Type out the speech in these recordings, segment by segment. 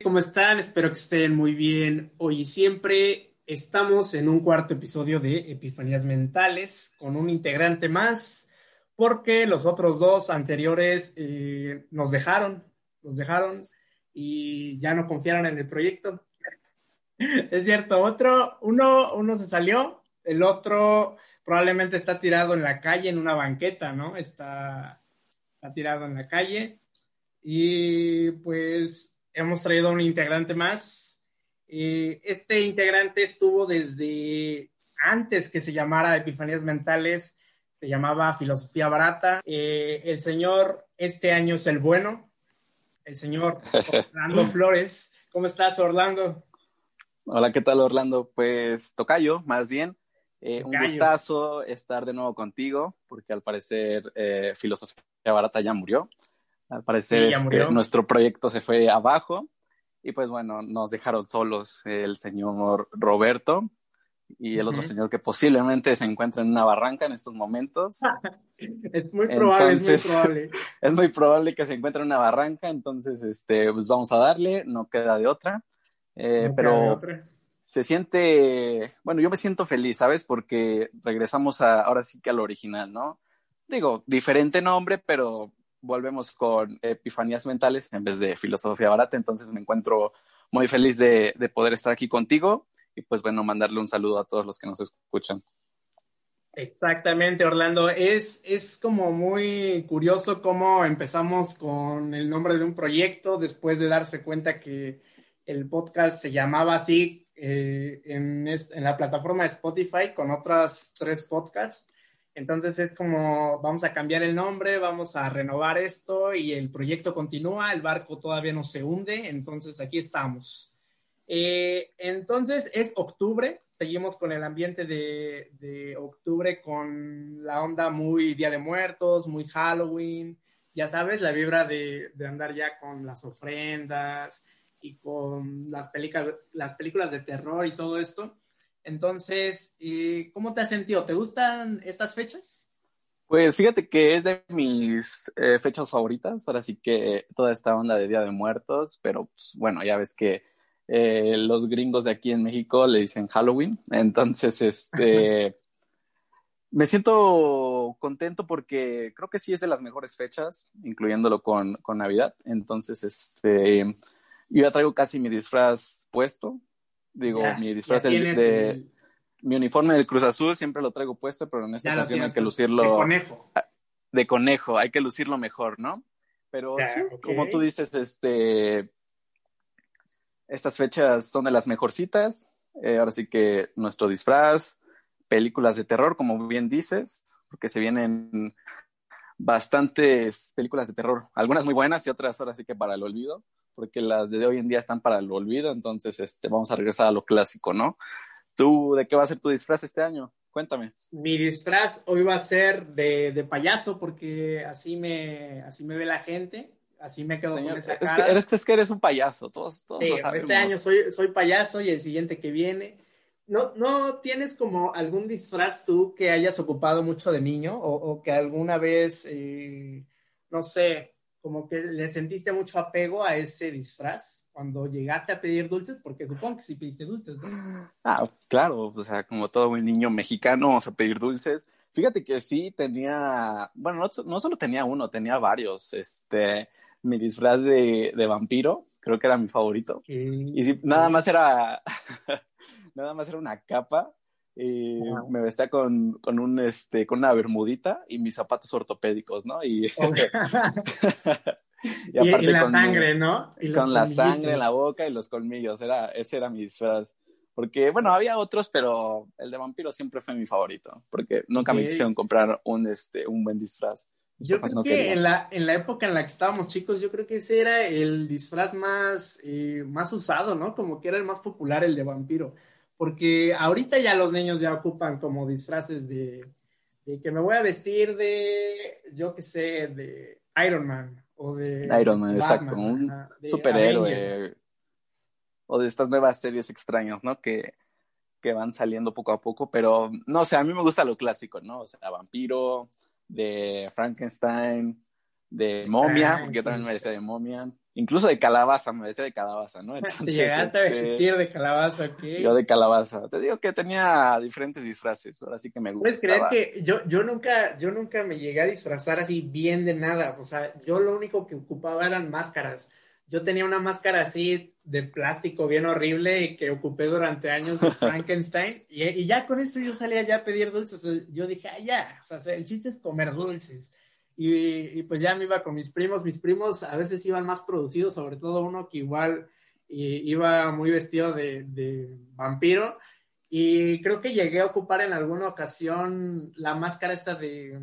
¿Cómo están? Espero que estén muy bien. Hoy y siempre estamos en un cuarto episodio de Epifanías Mentales con un integrante más, porque los otros dos anteriores eh, nos dejaron, nos dejaron y ya no confiaron en el proyecto. es cierto, otro, uno, uno se salió, el otro probablemente está tirado en la calle, en una banqueta, ¿no? Está, está tirado en la calle. Y pues hemos traído un integrante más. Eh, este integrante estuvo desde antes que se llamara Epifanías Mentales, se llamaba Filosofía Barata. Eh, el señor, este año es el bueno, el señor Orlando Flores. ¿Cómo estás, Orlando? Hola, ¿qué tal, Orlando? Pues tocayo, más bien. Eh, un gustazo estar de nuevo contigo, porque al parecer Filosofía Barata ya murió. Al parecer este, nuestro proyecto se fue abajo y pues bueno, nos dejaron solos el señor Roberto y el otro señor que posiblemente se encuentra en una barranca en estos momentos. es muy probable, es muy probable. Es muy probable que se encuentre en una barranca, entonces este, pues vamos a darle, no queda de otra. Eh, pero se siente, bueno, yo me siento feliz, ¿sabes? Porque regresamos a, ahora sí que al original, ¿no? Digo, diferente nombre, pero volvemos con epifanías mentales en vez de filosofía barata. Entonces me encuentro muy feliz de, poder estar aquí contigo y pues bueno, mandarle un saludo a todos los que nos escuchan. Exactamente, Orlando. Es, es como muy curioso cómo empezamos con el nombre de un proyecto después de darse cuenta que el podcast se llamaba así eh, en, en la plataforma de Spotify con otras tres podcasts entonces es como, vamos a cambiar el nombre, vamos a renovar esto y el proyecto continúa, el barco todavía no se hunde, entonces aquí estamos. Eh, entonces es octubre, seguimos con el ambiente de, octubre con la onda muy Día de Muertos, muy Halloween, ya sabes, la vibra de, de andar ya con las ofrendas y con las, las películas de terror y todo esto. Entonces, eh, ¿cómo te has sentido? ¿Te gustan estas fechas? Pues fíjate que es de mis eh, fechas favoritas, ahora sí que toda esta onda de Día de Muertos, pero pues, bueno, ya ves que eh, los gringos de aquí en México le dicen Halloween, entonces este, me siento contento porque creo que sí es de las mejores fechas, incluyéndolo con, con Navidad, entonces este, yo ya traigo casi mi disfraz puesto, Digo, mi disfraz de, mi uniforme del Cruz Azul siempre lo traigo puesto, pero en esta ocasión hay que lucirlo. De conejo. Ah, de conejo, hay que lucirlo mejor, ¿no? Pero sí, como tú dices, este, estas fechas son de las mejorcitas. Eh, ahora sí que nuestro disfraz, películas de terror, como bien dices, porque se vienen bastantes películas de terror, algunas muy buenas y otras ahora sí que para el olvido porque las de hoy en día están para el olvido, entonces este, vamos a regresar a lo clásico, ¿no? ¿Tú de qué va a ser tu disfraz este año? Cuéntame. Mi disfraz hoy va a ser de, payaso, porque así me, así me ve la gente, así me quedo con esa es Que eres, es que eres un payaso, todos, todos lo sabemos. Este año soy, soy payaso y el siguiente que viene. ¿No, ¿No tienes como algún disfraz tú que hayas ocupado mucho de niño o, que alguna vez, eh, no sé, como que le sentiste mucho apego a ese disfraz cuando llegaste a pedir dulces, porque supongo que sí pediste dulces, ¿no? Ah, claro, o sea, como todo un niño mexicano, vamos a pedir dulces. Fíjate que sí tenía, bueno, no, no solo tenía uno, tenía varios. Este, mi disfraz de, de vampiro, creo que era mi favorito. Y sí, nada más era, nada más era una capa y me vestía con, con, un, este, con una bermudita y mis zapatos ortopédicos, ¿no? Y, y aparte y, la con sangre, ¿no? con la sangre en la boca y los colmillos, era, ese era mi disfraz. Porque, bueno, había otros, pero el de vampiro siempre fue mi favorito, porque nunca me quisieron comprar un, este, un buen disfraz. yo creo que en la, en la época en la que estábamos chicos, yo creo que ese era el disfraz más, eh, más usado, ¿no? Como que era el más popular, el de vampiro porque ahorita ya los niños ya ocupan como disfraces de, que me voy a vestir de, yo qué sé, de Iron Man o de... Iron Man, exacto, un superhéroe. O de estas nuevas series extrañas, ¿no? Que, que van saliendo poco a poco, pero no o sé, sea, a mí me gusta lo clásico, ¿no? O sea, vampiro, de Frankenstein, de momia, porque yo también me decía de momia, incluso de calabaza, me decía de calabaza, ¿no? Entonces, Llegaste a este, vestir de calabaza, ¿ok? Yo de calabaza. Te digo que tenía diferentes disfraces, ahora sí que me gusta. Puedes creer que yo, yo, nunca, yo nunca me llegué a disfrazar así bien de nada, o sea, yo lo único que ocupaba eran máscaras. Yo tenía una máscara así de plástico bien horrible que ocupé durante años de Frankenstein y, y ya con eso yo salía ya a pedir dulces. Yo dije, ah, ya, o sea, el chiste es comer dulces. Y, pues ya me iba con mis primos. Mis primos a veces iban más producidos, sobre todo uno que igual iba muy vestido de, vampiro. Y creo que llegué a ocupar en alguna ocasión la máscara esta de,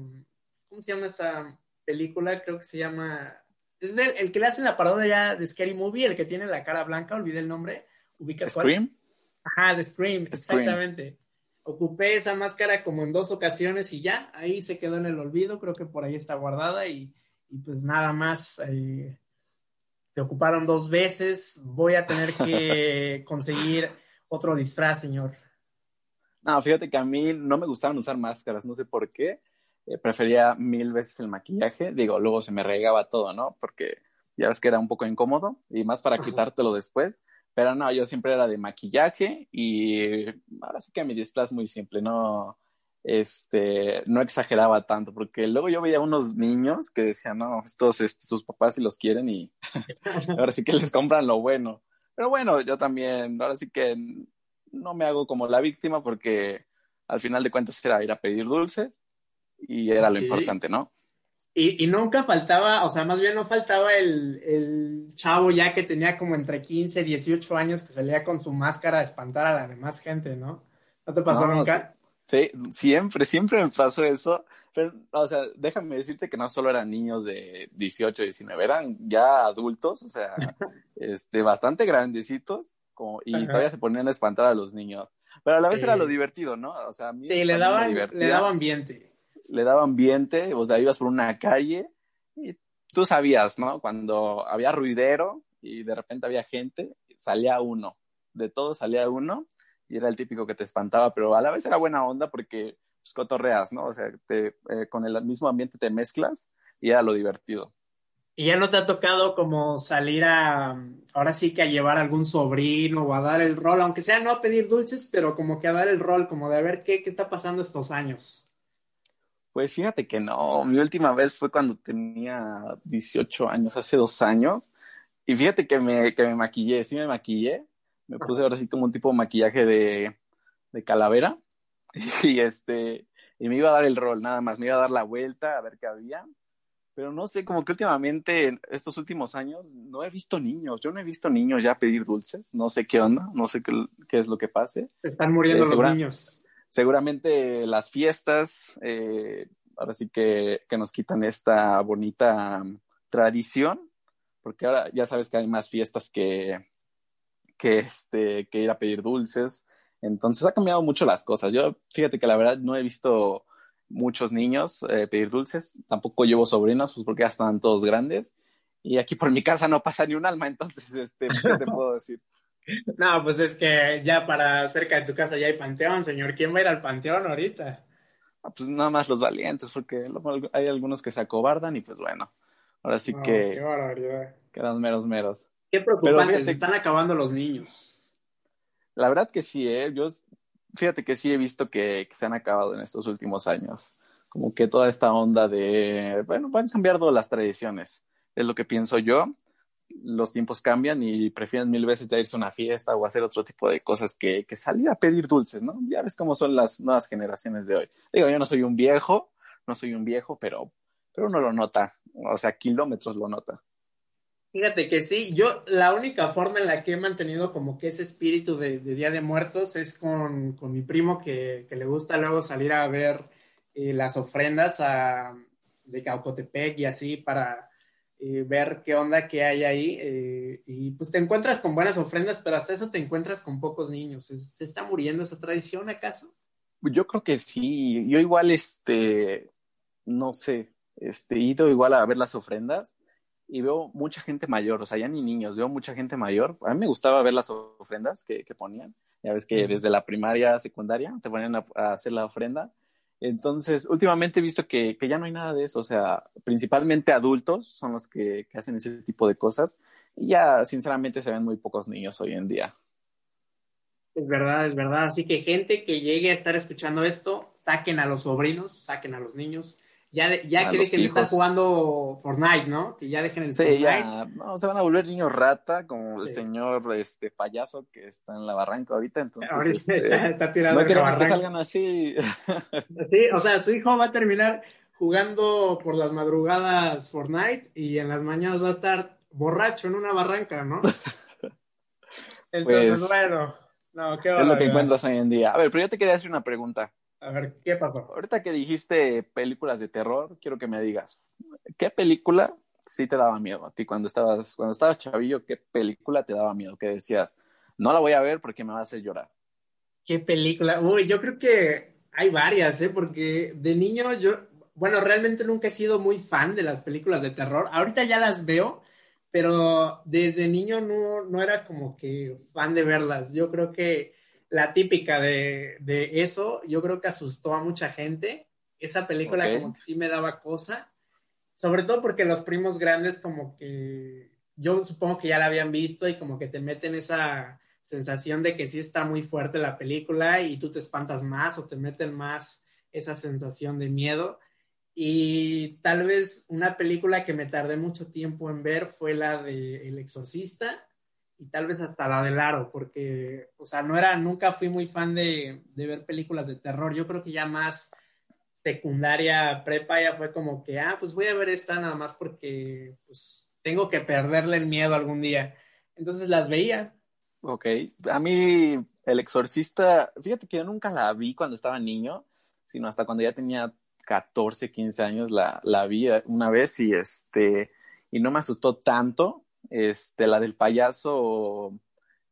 ¿cómo se llama esta película? Creo que se llama, es el que le hacen la parodia de Scary Movie, el que tiene la cara blanca, olvidé el nombre. ¿Ubicas Scream? Ajá, de Scream, exactamente ocupé esa máscara como en dos ocasiones y ya, ahí se quedó en el olvido, creo que por ahí está guardada y, pues nada más. Eh, se ocuparon dos veces, voy a tener que conseguir otro disfraz, señor. No, fíjate que a mí no me gustaban usar máscaras, no sé por qué. Eh, prefería mil veces el maquillaje. Digo, luego se me regaba todo, ¿no? Porque ya ves que era un poco incómodo y más para quitártelo después. Pero no, yo siempre era de maquillaje y ahora sí que mi disfraz muy simple, no, este, no exageraba tanto, porque luego yo veía unos niños que decían, no, estos, este, sus papás si los quieren y ahora sí que les compran lo bueno. Pero bueno, yo también, ahora sí que no me hago como la víctima porque al final de cuentas era ir a pedir dulces y era lo importante, ¿no? Y, nunca faltaba, o sea, más bien no faltaba el, el, chavo ya que tenía como entre 15, 18 años que salía con su máscara a espantar a la demás gente, ¿no? ¿No te pasó nunca? Sí, siempre, siempre me pasó eso. Pero, o sea, déjame decirte que no solo eran niños de 18, 19, eran ya adultos, o sea, este, bastante grandecitos, como, y todavía se ponían a espantar a los niños. Pero a la vez era lo divertido, ¿no? O sea, a mí sí, le daban, le daba ambiente le daba ambiente, o sea, ibas por una calle y tú sabías, ¿no? Cuando había ruidero y de repente había gente, salía uno, de todo salía uno y era el típico que te espantaba, pero a la vez era buena onda porque pues, cotorreas, ¿no? O sea, te, eh, con el mismo ambiente te mezclas y era lo divertido. ¿Y ya no te ha tocado como salir a, ahora sí que a llevar algún sobrino o a dar el rol, aunque sea no a pedir dulces, pero como que a dar el rol, como de a ver qué, qué está pasando estos años? Pues fíjate que no, mi última vez fue cuando tenía 18 años, hace dos años, y fíjate que me, que me maquillé, sí me maquillé, me puse ahora sí como un tipo de maquillaje de, de calavera, y este, y me iba a dar el rol, nada más, me iba a dar la vuelta a ver qué había, pero no sé, como que últimamente, estos últimos años, no he visto niños, yo no he visto niños ya pedir dulces, no sé qué onda, no sé qué, qué es lo que pase. Están muriendo eh, los niños seguramente las fiestas, eh, ahora sí que, nos quitan esta bonita tradición, porque ahora ya sabes que hay más fiestas que, que, este, que ir a pedir dulces. Entonces ha cambiado mucho las cosas. Yo, fíjate que la verdad no he visto muchos niños eh, pedir dulces, tampoco llevo sobrinos, pues porque ya están todos grandes. Y aquí por mi casa no pasa ni un alma, entonces, este, ¿qué te puedo decir? No, pues es que ya para cerca de tu casa ya hay panteón, señor. ¿Quién va a ir al panteón ahorita? Ah, pues nada más los valientes, porque hay algunos que se acobardan y pues bueno, ahora sí que quedan meros meros. Qué preocupante, se están acabando los niños. La verdad que sí, ¿eh? Yo, fíjate que sí he visto que, que se han acabado en estos últimos años. Como que toda esta onda de, bueno, van cambiando las tradiciones, es lo que pienso yo los tiempos cambian y prefieren mil veces ya irse a una fiesta o hacer otro tipo de cosas que, salir a pedir dulces, ¿no? Ya ves cómo son las nuevas generaciones de hoy. Digo, yo no soy un viejo, no soy un viejo, pero, pero uno lo nota, o sea, kilómetros lo nota. Fíjate que sí, yo la única forma en la que he mantenido como que ese espíritu de, Día de Muertos es con, con mi primo que, que, le gusta luego salir a ver eh, las ofrendas a, de Caucotepec y así para eh, ver qué onda que hay ahí. Eh, y pues te encuentras con buenas ofrendas, pero hasta eso te encuentras con pocos niños. ¿Se, está muriendo esa tradición acaso? Yo creo que sí. Yo igual, este, no sé, este, he ido igual a ver las ofrendas y veo mucha gente mayor, o sea, ya ni niños, veo mucha gente mayor. A mí me gustaba ver las ofrendas que, que ponían. Ya ves que desde la primaria, secundaria, te ponían a hacer la ofrenda entonces, últimamente he visto que, que, ya no hay nada de eso, o sea, principalmente adultos son los que, que, hacen ese tipo de cosas Y ya, sinceramente, se ven muy pocos niños hoy en día. Es verdad, es verdad. Así que gente que llegue a estar escuchando esto, saquen a los sobrinos, saquen a los niños. Ya, ya que dejen de estar jugando Fortnite, ¿no? Que ya dejen el sí, Fortnite. ya, no, se van a volver niños rata, como el señor este payaso que está en la barranca ahorita, entonces ahorita este, está, está tirado no queremos que salgan así. sí, o sea, su hijo va a terminar jugando por las madrugadas Fortnite y en las mañanas va a estar borracho en una barranca, ¿no? Entonces, Pues, bueno, no, qué es lo que encuentras hoy en día. A ver, pero yo te quería hacer una pregunta. A ver, ¿qué pasó? Ahorita que dijiste películas de terror, quiero que me digas, ¿qué película sí te daba miedo a ti cuando estabas, cuando estabas chavillo? ¿Qué película te daba miedo? Que decías, no la voy a ver porque me va a hacer llorar. ¿Qué película? Uy, yo creo que hay varias, ¿eh? Porque de niño yo, bueno, realmente nunca he sido muy fan de las películas de terror. Ahorita ya las veo, pero desde niño no, no era como que fan de verlas. Yo creo que la típica de, de eso, yo creo que asustó a mucha gente. Esa película como que sí me daba cosa. Sobre todo porque los primos grandes como que yo supongo que ya la habían visto y como que te meten esa sensación de que sí está muy fuerte la película y tú te espantas más o te meten más esa sensación de miedo. Y tal vez una película que me tardé mucho tiempo en ver fue la de El Exorcista y tal vez hasta la del Aro, porque, o sea, no era, nunca fui muy fan de, de ver películas de terror. Yo creo que ya más secundaria, prepa, ya fue como que, ah, pues voy a ver esta nada más porque, pues, tengo que perderle el miedo algún día. Entonces las veía. Ok, a mí El Exorcista, fíjate que yo nunca la vi cuando estaba niño, sino hasta cuando ya tenía 14, 15 años la, la vi una vez y este, y no me asustó tanto, este, la del payaso,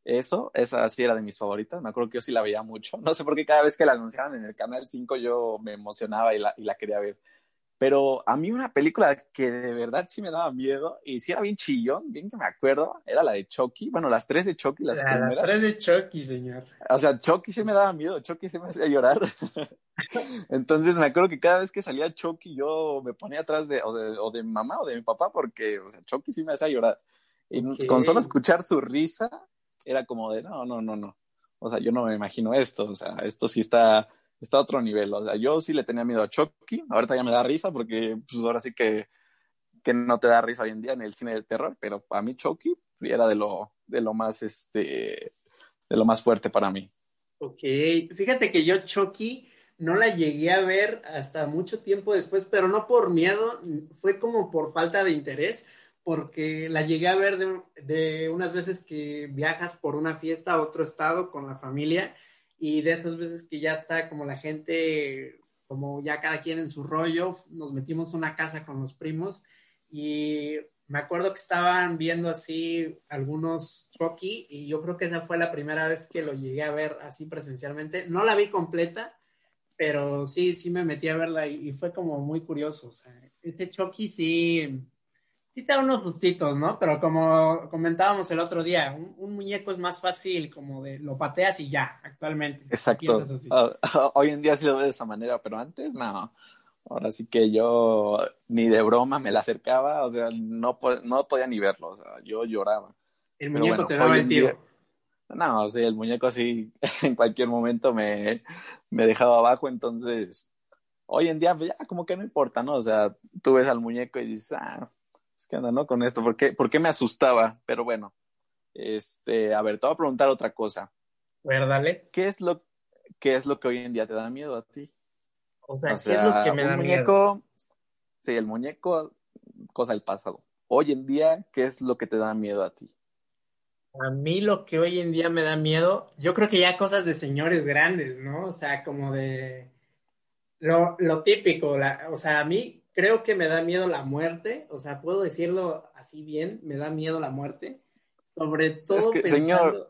eso, esa sí era de mis favoritas, me acuerdo que yo sí la veía mucho, no sé por qué cada vez que la anunciaban en el Canal 5 yo me emocionaba y la, y la quería ver. Pero a mí una película que de verdad sí me daba miedo y sí era bien chillón, bien que me acuerdo, era la de Chucky. Bueno, las tres de Chucky, las A primeras. las tres de Chucky, señor. O sea, Chucky sí me daba miedo, Chucky sí me hacía llorar. Entonces me acuerdo que cada vez que salía Chucky yo me ponía atrás de o, de, o de mi mamá o de mi papá porque, o sea, Chucky sí me hacía llorar. Y con solo escuchar su risa era como de, no, no, no, no. O sea, yo no me imagino esto, o sea, esto sí está, está a otro nivel. O sea, yo sí le tenía miedo a Chucky, ahorita ya me da risa porque pues ahora sí que, que no te da risa hoy en día en el cine del terror, pero para mí Chucky era de lo, de lo más, este, de lo más fuerte para mí. Ok, fíjate que yo Chucky no la llegué a ver hasta mucho tiempo después, pero no por miedo, fue como por falta de interés, porque la llegué a ver de, de unas veces que viajas por una fiesta a otro estado con la familia y de esas veces que ya está como la gente, como ya cada quien en su rollo, nos metimos a una casa con los primos y me acuerdo que estaban viendo así algunos Chucky y yo creo que esa fue la primera vez que lo llegué a ver así presencialmente. No la vi completa, pero sí, sí me metí a verla y, y fue como muy curioso. O sea, este Chucky sí, sí da unos sustitos, ¿no? Pero como comentábamos el otro día, un, un muñeco es más fácil como de lo pateas y ya, actualmente. Exacto. Así. Ah, hoy en día sí lo veo de esa manera, pero antes no. Ahora sí que yo ni de broma me la acercaba, o sea, no, no podía ni verlo, o sea, yo lloraba. El Pero muñeco bueno, te daba el tiro. día- No, o sea, el muñeco así en cualquier momento me, me dejaba abajo, entonces hoy en día pues, ya como que no importa, ¿no? O sea, tú ves al muñeco y dices, ah, pues qué onda, ¿no? Con esto, ¿por qué, por qué me asustaba? Pero bueno, este, a ver, te voy a preguntar otra cosa. A ver, dale. ¿Qué es lo, qué es lo que hoy en día te da miedo a ti? O sea, O ¿qué es lo que me da miedo? muñeco, sí, el muñeco, cosa del pasado. Hoy en día, ¿qué es lo que te da miedo a ti? A mí lo que hoy en día me da miedo, yo creo que ya cosas de señores grandes, ¿no? O sea, como de lo, lo típico, la- o sea, a mí creo que me da miedo la muerte, o sea, puedo decirlo así bien, me da miedo la muerte, sobre todo que, pensando... señor,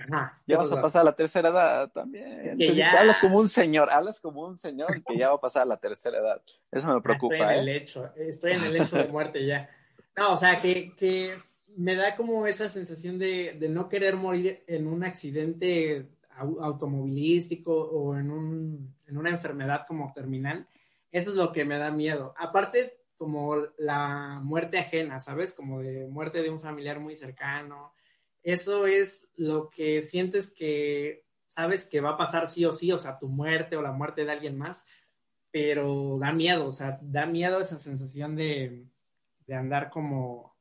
Ajá, Ya vas a ¿qué pasar a la tercera edad también. Entonces, ya- te hablas como un señor, hablas como un señor que ya va a pasar a la tercera edad. Eso me Ah, Estoy en preocupa, el ¿eh? hecho, estoy en el hecho de muerte ya. No, o sea, que, que me da como esa sensación de, de no querer morir en un accidente au- automovilístico o en, un, en una enfermedad como terminal. Eso es lo que me da miedo. Aparte, como la muerte ajena, ¿sabes? Como de muerte de un familiar muy cercano. Eso es lo que sientes que sabes que va a pasar sí o sí, o sea, tu muerte o la muerte de alguien más, pero da miedo, o sea, da miedo esa sensación de, de andar como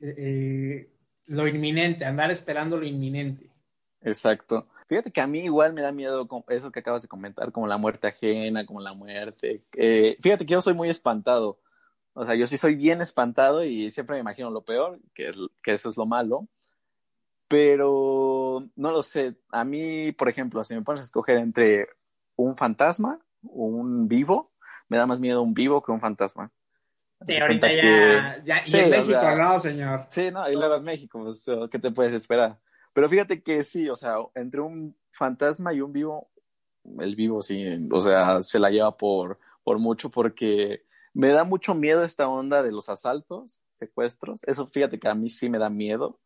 eh, eh, lo inminente, andar esperando lo inminente. Exacto. Fíjate que a mí igual me da miedo eso que acabas de comentar, como la muerte ajena, como la muerte. Eh, fíjate que yo soy muy espantado. O sea, yo sí soy bien espantado y siempre me imagino lo peor, que, que eso es lo malo. Pero no lo sé. A mí, por ejemplo, si me pones a escoger entre un fantasma o un vivo, me da más miedo un vivo que un fantasma. Sí, ahorita ya, ya, Y en México, ¿no, señor? Sí, no, y luego en México, pues, ¿qué te puedes esperar? Pero fíjate que sí, o sea, entre un fantasma y un vivo, el vivo sí, o sea, se la lleva por, por mucho porque me da mucho miedo esta onda de los asaltos, secuestros. Eso fíjate que a mí sí me da miedo.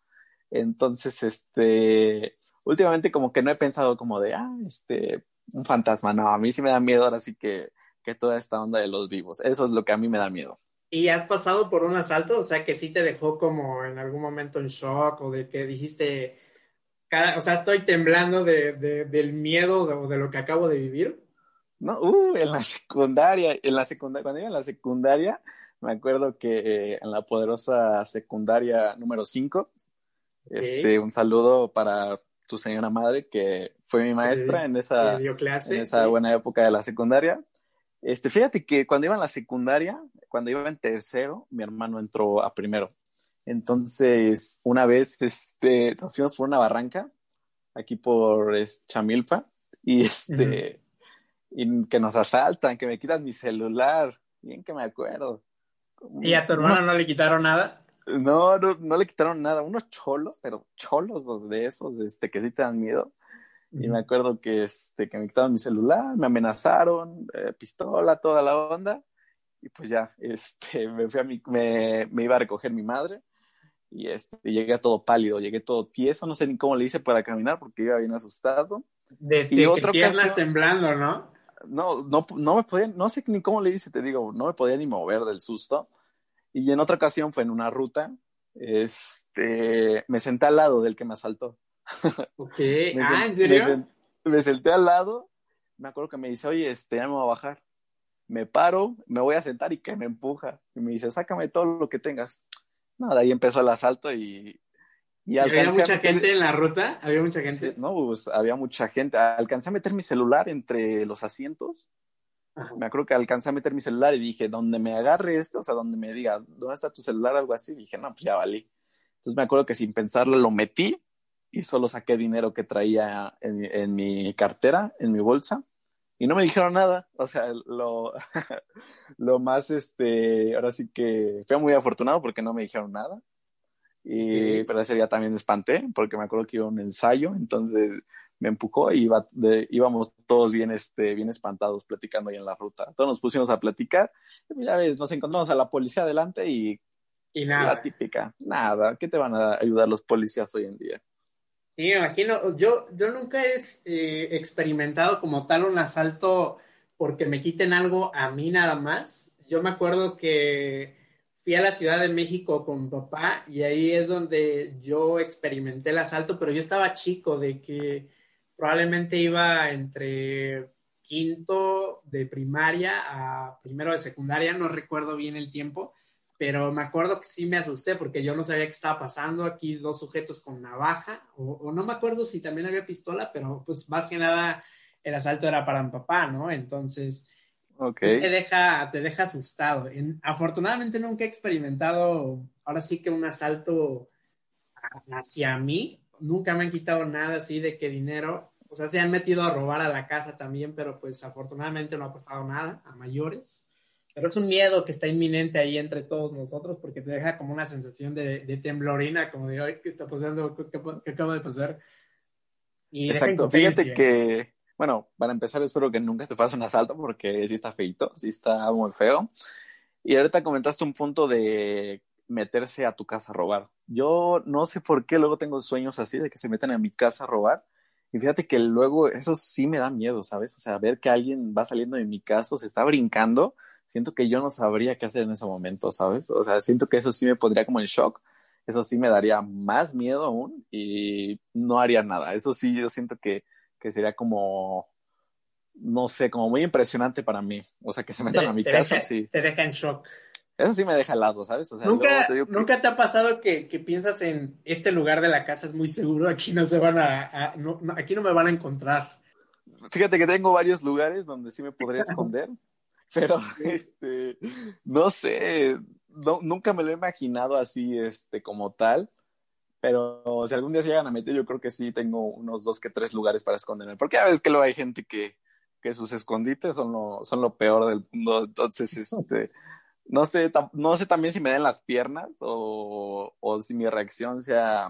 Entonces, este, últimamente como que no he pensado como de, ah, este, un fantasma. No, a mí sí me da miedo ahora sí que, que toda esta onda de los vivos. Eso es lo que a mí me da miedo. ¿Y has pasado por un asalto? O sea, que sí te dejó como en algún momento en shock o de que dijiste, o sea, estoy temblando de, del miedo o de, lo que acabo de vivir. No, uh, en la secundaria, en la secundaria, cuando iba en la secundaria, me acuerdo que eh, en la poderosa secundaria número 5, este, un saludo para tu señora madre, que fue mi maestra en esa, en esa buena época de la secundaria. Este, fíjate que cuando iba en la secundaria, cuando iba en tercero, mi hermano entró a primero. Entonces, una vez este, nos fuimos por una barranca, aquí por Chamilpa, y este, y que nos asaltan, que me quitan mi celular, bien que me acuerdo. ¿Y a tu hermano no le quitaron nada? No, no, le quitaron nada, unos cholos, pero cholos los de esos, este, que sí te dan miedo. Y me acuerdo que, este, que me quitaron mi celular, me amenazaron, eh, pistola, toda la onda. Y pues ya, este, me fui a mi, me, me iba a recoger mi madre y este, llegué todo pálido, llegué todo tieso, no sé ni cómo le hice para caminar porque iba bien asustado. De, y otra piernas temblando, ¿no? No, no, no me podía, no sé ni cómo le hice, te digo, no me podía ni mover del susto. Y en otra ocasión fue en una ruta, este, me senté al lado del que me asaltó. Ok, ah, ¿en serio? Me, senté al lado, me acuerdo que me dice, oye, este, ya me voy a bajar. Me paro, me voy a sentar y que me empuja. Y me dice, sácame todo lo que tengas nada, ahí empezó el asalto y... y ¿Había mucha gente en la ruta? ¿Había mucha gente? no, pues había mucha gente. Alcancé a meter mi celular entre los asientos. Me acuerdo que alcancé a meter mi celular y dije, donde me agarre esto, o sea, donde me diga, ¿dónde está tu celular? Algo así. Dije, no, pues ya valí. Entonces me acuerdo que sin pensarlo lo metí y solo saqué dinero que traía en, en mi cartera, en mi bolsa y no me dijeron nada. O sea, lo, lo más, este, ahora sí que fue muy afortunado porque no me dijeron nada. Y, pero ese día también me espanté porque me acuerdo que iba a un ensayo, entonces me empujó y iba íbamos todos bien, este, bien espantados platicando ahí en la ruta. Todos nos pusimos a platicar y pues, ya ves, nos encontramos a la policía adelante y, y nada. La típica, nada, ¿qué te van a ayudar los policías hoy en día? Sí, me imagino. Yo, yo nunca he eh, experimentado como tal un asalto porque me quiten algo a mí nada más. Yo me acuerdo que fui a la Ciudad de México con mi papá y ahí es donde yo experimenté el asalto, pero yo estaba chico, de que probablemente iba entre quinto de primaria a primero de secundaria, no recuerdo bien el tiempo, pero me acuerdo que sí me asusté porque yo no sabía qué estaba pasando. Aquí dos sujetos con navaja, o, no me acuerdo si también había pistola, pero pues más que nada el asalto era para mi papá, ¿no? Entonces, te, deja, te deja asustado. afortunadamente nunca he experimentado, ahora sí que un asalto hacia mí. Nunca me han quitado nada así de que dinero. O sea, se han metido a robar a la casa también, pero pues afortunadamente no ha pasado nada a mayores. Pero es un miedo que está inminente ahí entre todos nosotros porque te deja como una sensación de, temblorina, como de, hoy ¿qué está pasando? ¿Qué, acaba de pasar? Exacto, fíjate que, bueno, para empezar espero que nunca se pase un asalto porque sí está feito, sí está muy feo. Y ahorita comentaste un punto de meterse a tu casa a robar. Yo no sé por qué luego tengo sueños así de que se meten a mi casa a robar. Y fíjate que luego eso sí me da miedo, ¿sabes? O sea, ver que alguien va saliendo de mi casa, se está brincando siento que yo no sabría qué hacer en ese momento, ¿sabes? O sea, siento que eso sí me pondría como en shock, eso sí me daría más miedo aún y no haría nada. Eso sí, yo siento que, que sería como, no sé, como muy impresionante para mí. O sea, que se metan a mi casa, sí. Te deja en shock. Eso sí me deja helado, ¿sabes? O sea, ¿Nunca, te ¿Nunca te ha pasado que, que, piensas en este lugar de la casa es muy seguro, aquí no se van a, no, aquí no me van a encontrar? Fíjate que tengo varios lugares donde sí me podría esconder, pero este, no sé, no, nunca me lo he imaginado así, este, como tal. Pero si algún día se llegan a meter, yo creo que sí tengo unos dos que tres lugares para esconderme. Porque a veces que luego hay gente que, que sus escondites son lo, son lo peor del mundo. Entonces, este, no sé, no sé también si me den las piernas o, o si mi reacción sea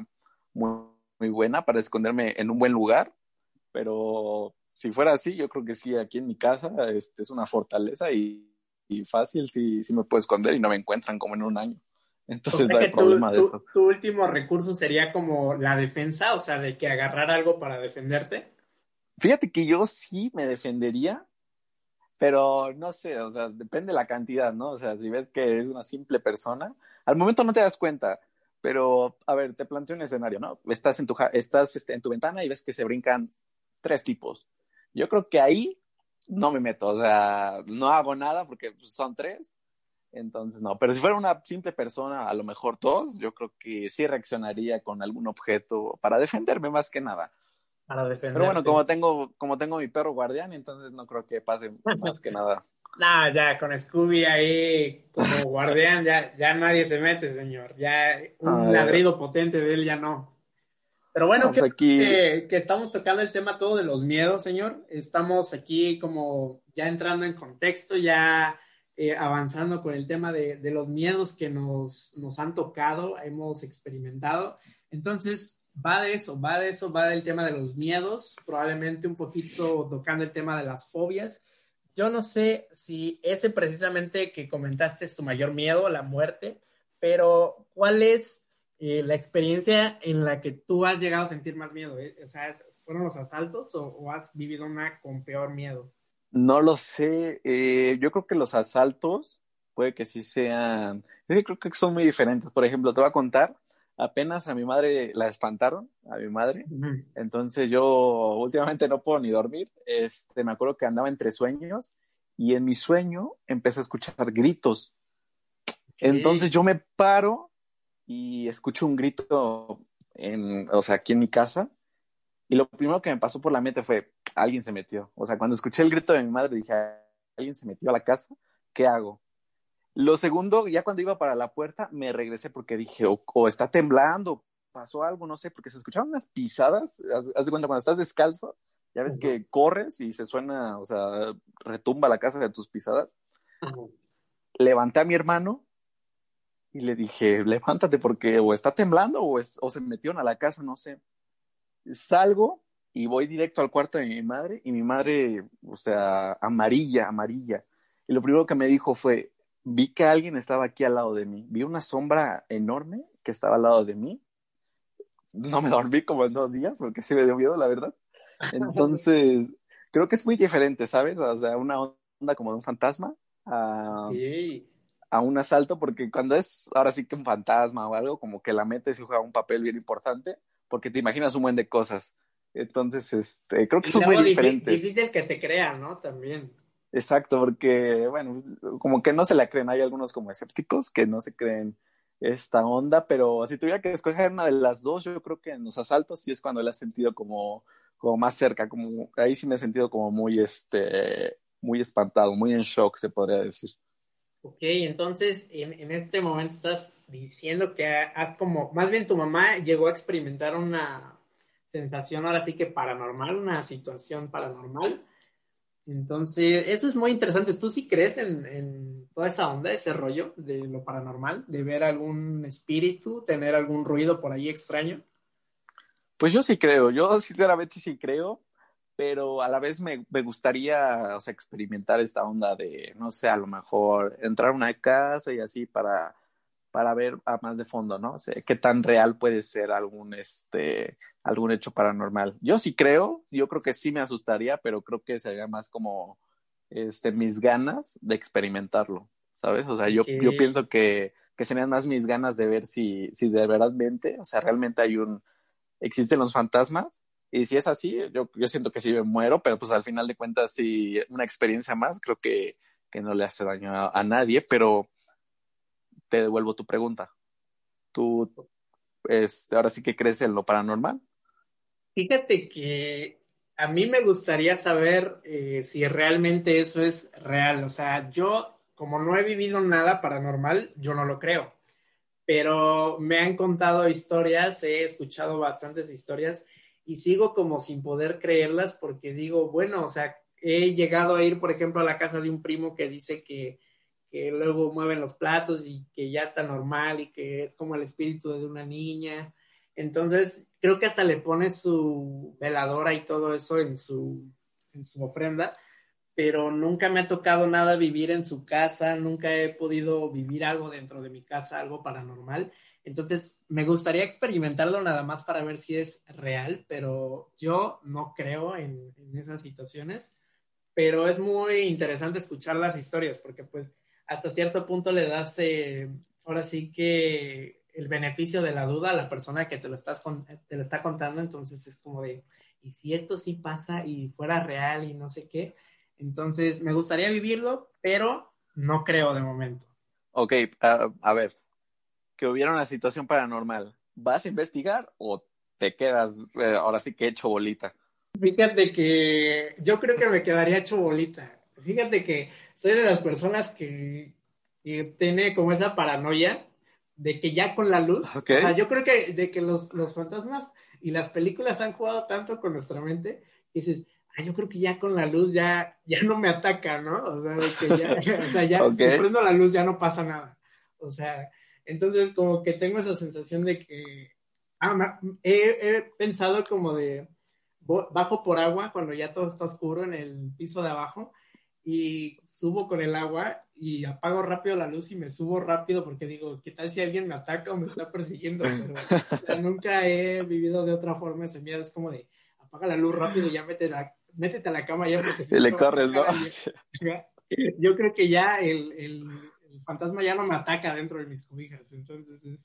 muy, muy, buena para esconderme en un buen lugar, pero si fuera así, yo creo que sí, aquí en mi casa este, es una fortaleza y, y fácil, sí, sí me puedo esconder y no me encuentran como en un año. Entonces no hay problema de eso. ¿Tu último recurso sería como la defensa, o sea, de que agarrar algo para defenderte? Fíjate que yo sí me defendería, pero no sé, o sea, depende de la cantidad, ¿no? O sea, si ves que es una simple persona, al momento no te das cuenta, pero a ver, te planteo un escenario, ¿no? Estás en tu, estás este, en tu ventana y ves que se brincan tres tipos. Yo creo que ahí no me meto, o sea, no hago nada porque pues, son tres, entonces no, pero si fuera una simple persona, a lo mejor dos, yo creo que sí reaccionaría con algún objeto para defenderme más que nada. Para defender. Pero bueno, como tengo, como tengo mi perro guardián, entonces no creo que pase más que nada. Nah, ya con Scooby ahí como guardián, ya, ya nadie se mete, señor. Ya un ladrido potente de él ya no. Pero bueno, que, aquí... que, estamos tocando el tema todo de los miedos, señor. Estamos aquí como ya entrando en contexto, ya eh, avanzando con el tema de, de, los miedos que nos, nos han tocado, hemos experimentado. Entonces, va de eso, va de eso, va del tema de los miedos, probablemente un poquito tocando el tema de las fobias. Yo no sé si ese precisamente que comentaste es tu mayor miedo, la muerte, pero ¿cuál es eh, la experiencia en la que tú has llegado a sentir más miedo? Eh? O sea, ¿fueron los asaltos o, has vivido una con peor miedo? No lo sé. Eh, yo creo que los asaltos puede que sí sean. Yo creo que son muy diferentes. Por ejemplo, te voy a contar apenas a mi madre la espantaron, a mi madre. Entonces yo últimamente no puedo ni dormir. Este, me acuerdo que andaba entre sueños y en mi sueño empecé a escuchar gritos. Entonces yo me paro y escucho un grito en, o sea, aquí en mi casa. Y lo primero que me pasó por la mente fue, alguien se metió. O sea, cuando escuché el grito de mi madre dije, alguien se metió a la casa, ¿qué hago? Lo segundo, ya cuando iba para la puerta, me regresé porque dije, o, está temblando, pasó algo, no sé, porque se escuchaban unas pisadas. Haz, de cuenta, cuando estás descalzo, ya ves que corres y se suena, o sea, retumba la casa de tus pisadas. Levanté a mi hermano y le dije, levántate porque o está temblando o, o se metieron a la casa, no sé. Salgo y voy directo al cuarto de mi madre y mi madre, o sea, amarilla, amarilla. Y lo primero que me dijo fue, vi que alguien estaba aquí al lado de mí. Vi una sombra enorme que estaba al lado de mí. No me dormí como en dos días porque sí me dio miedo, la verdad. Entonces, creo que es muy diferente, ¿sabes? O sea, una onda como de un fantasma a, a un asalto, porque cuando es ahora sí que un fantasma o algo, como que la metes y juega un papel bien importante, porque te imaginas un buen de cosas. Entonces, este, creo que son muy diferentes. Difícil que te crean, ¿no? También. Exacto, porque, bueno, como que no se la creen. Hay algunos como escépticos que no se creen esta onda, pero si tuviera que escoger una de las dos, yo creo que en los asaltos sí es cuando la he sentido como, como más cerca, como ahí sí me he sentido como muy, este, muy espantado, muy en shock, se podría decir. Ok, entonces en, en este momento estás diciendo que has como, más bien tu mamá llegó a experimentar una sensación ahora sí que paranormal, una situación paranormal entonces, eso es muy interesante. ¿Tú sí crees en, toda esa onda, ese rollo de lo paranormal, de ver algún espíritu, tener algún ruido por ahí extraño? Pues yo sí creo, yo sinceramente sí creo, pero a la vez me, gustaría experimentar esta onda de, no sé, a lo mejor entrar a una casa y así para, para ver a más de fondo, ¿no? O sea, qué tan real puede ser algún, este, algún hecho paranormal. Yo sí creo, yo creo que sí me asustaría, pero creo que sería más como, este, mis ganas de experimentarlo, ¿sabes? O sea, yo, yo pienso que, que serían más mis ganas de ver si, si de verdad mente, o sea, realmente hay un, existen los fantasmas, y si es así, yo, yo siento que sí me muero, pero pues al final de cuentas, si una experiencia más, creo que, que no le hace daño a, a nadie, pero te devuelvo tu pregunta. ¿Tú, este, ahora sí que crees en lo paranormal? Fíjate que a mí me gustaría saber eh, si realmente eso es real. O sea, yo, como no he vivido nada paranormal, yo no lo creo. Pero me han contado historias, he escuchado bastantes historias y sigo como sin poder creerlas porque digo, bueno, o sea, he llegado a ir, por ejemplo, a la casa de un primo que dice que, que luego mueven los platos y que ya está normal y que es como el espíritu de una niña. Entonces, creo que hasta le pone su veladora y todo eso en su, en su ofrenda, pero nunca me ha tocado nada vivir en su casa, nunca he podido vivir algo dentro de mi casa, algo paranormal. Entonces, me gustaría experimentarlo nada más para ver si es real, pero yo no creo en, en esas situaciones. Pero es muy interesante escuchar las historias porque pues hasta cierto punto le das, eh, ahora sí que el beneficio de la duda a la persona que te lo, estás te lo está contando, entonces es como de, ¿y si esto sí pasa y fuera real y no sé qué? Entonces, me gustaría vivirlo, pero no creo de momento. Ok, a ver, que hubiera una situación paranormal, ¿vas a investigar o te quedas eh, ahora sí que hecho bolita? Fíjate que yo creo que me quedaría hecho bolita. Fíjate que soy de las personas que, que tiene como esa paranoia de que ya con la luz, o sea, yo creo que de que los, los, fantasmas y las películas han jugado tanto con nuestra mente, y dices, ah, yo creo que ya con la luz ya, ya no me ataca, ¿no? O sea, de que ya, o sea, ya si prendo la luz ya no pasa nada. O sea, entonces como que tengo esa sensación de que, ah, he, he pensado como de, bajo por agua cuando ya todo está oscuro en el piso de abajo y subo con el agua y apago rápido la luz y me subo rápido porque digo, ¿qué tal si alguien me ataca o me está persiguiendo? Pero nunca he vivido de otra forma ese miedo. Es como de, apaga la luz rápido y ya métete, métete a la cama ya porque si le corres, ¿no? Yo creo que ya el, el, fantasma ya no me ataca dentro de mis cobijas. Entonces, es,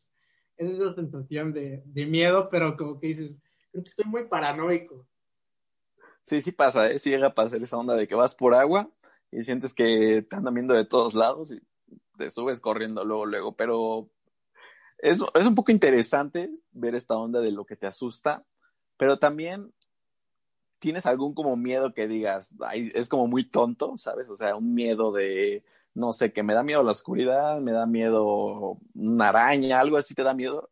es esa sensación de, de miedo, pero como que dices, creo que estoy muy paranoico. Sí, sí pasa, ¿eh? Sí llega a pasar esa onda de que vas por agua y sientes que te andan viendo de todos lados y te subes corriendo luego, luego, pero es, es un poco interesante ver esta onda de lo que te asusta, pero también tienes algún como miedo que digas, ay, es como muy tonto, ¿sabes? O sea, un miedo de, no sé, que me da miedo la oscuridad, me da miedo una araña, algo así te da miedo.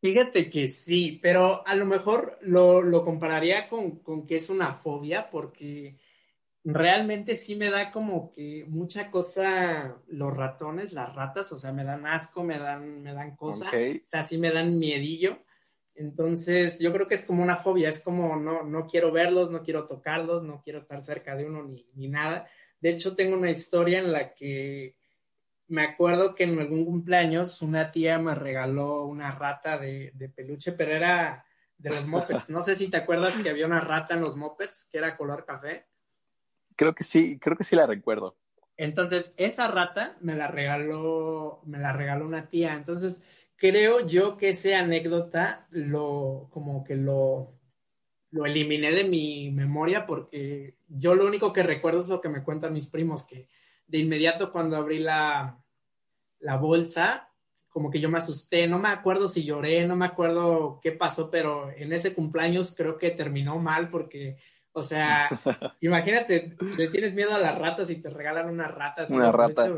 Fíjate que sí, pero a lo mejor lo, lo compararía con, con, que es una fobia, porque realmente sí me da como que mucha cosa los ratones, las ratas, o sea, me dan asco, me dan, me dan cosas, o sea, sí me dan miedillo. Entonces, yo creo que es como una fobia, es como no, no quiero verlos, no quiero tocarlos, no quiero estar cerca de uno ni, ni nada. De hecho, tengo una historia en la que me acuerdo que en algún cumpleaños una tía me regaló una rata de, peluche, pero era de los mopeds. No sé si te acuerdas que había una rata en los mopeds que era color café. Creo que sí, creo que sí la recuerdo. Entonces, esa rata me la regaló, me la regaló una tía. Entonces, creo yo que esa anécdota lo, como que lo, lo eliminé de mi memoria porque yo lo único que recuerdo es lo que me cuentan mis primos, que de inmediato cuando abrí la, la bolsa, como que yo me asusté, no me acuerdo si lloré, no me acuerdo qué pasó, pero en ese cumpleaños creo que terminó mal porque, o sea, imagínate, le tienes miedo a las ratas y te regalan unas ratas. Una rata.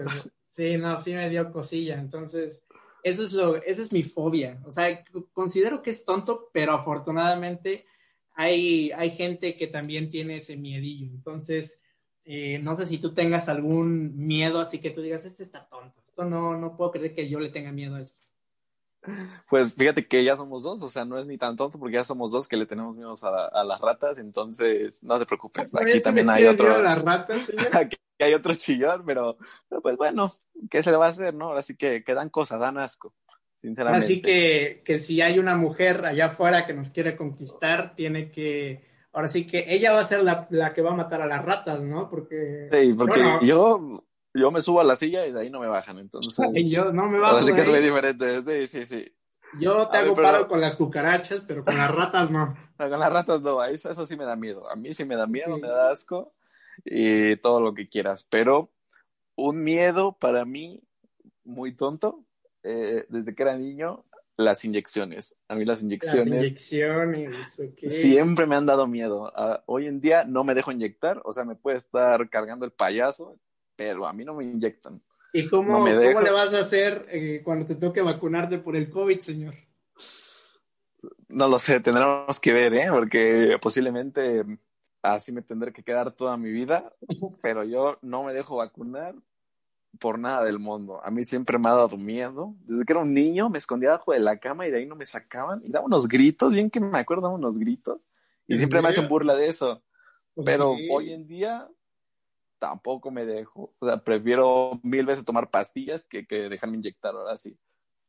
sí, no, sí me dio cosilla, entonces, eso es lo, eso es mi fobia, o sea, considero que es tonto, pero afortunadamente hay, hay gente que también tiene ese miedillo, entonces, eh, no sé si tú tengas algún miedo, así que tú digas, este está tonto. Esto no, no puedo creer que yo le tenga miedo a esto. Pues fíjate que ya somos dos, o sea, no es ni tan tonto porque ya somos dos que le tenemos miedo a, las ratas, entonces no te preocupes. Aquí también hay otro. A las ratas, Aquí hay otro chillón, pero, pues bueno, ¿qué se le va a hacer, no? Así que quedan cosas, dan asco, sinceramente. Así que, que si hay una mujer allá afuera que nos quiere conquistar, tiene que ahora sí que ella va a ser la, que va a matar a las ratas, ¿no? Porque... Sí, porque yo, yo me subo a la silla y de ahí no me bajan, entonces... y yo no me bajo Así que es muy diferente, sí, sí, sí. Yo te hago paro con las cucarachas, pero con las ratas no. con las ratas no, eso, eso sí me da miedo. A mí sí me da miedo, me da asco y todo lo que quieras. Pero un miedo para mí muy tonto, eh, desde que era niño, las inyecciones. A mí las inyecciones. Las inyecciones, Siempre me han dado miedo. Ah, hoy en día no me dejo inyectar, o sea, me puede estar cargando el payaso, pero a mí no me inyectan. ¿Y cómo, cómo le vas a hacer eh, cuando te toque vacunarte por el COVID, señor? No lo sé, tendremos que ver, ¿eh? Porque posiblemente así me tendré que quedar toda mi vida, pero yo no me dejo vacunar por nada del mundo. A mí siempre me ha dado miedo. Desde que era un niño me escondía debajo de la cama y de ahí no me sacaban. Y daba unos gritos, bien que me acuerdo, daba unos gritos. Y siempre me hacen burla de eso. Pero hoy en día tampoco me dejo. O sea, prefiero mil veces tomar pastillas que, que dejarme inyectar ahora sí.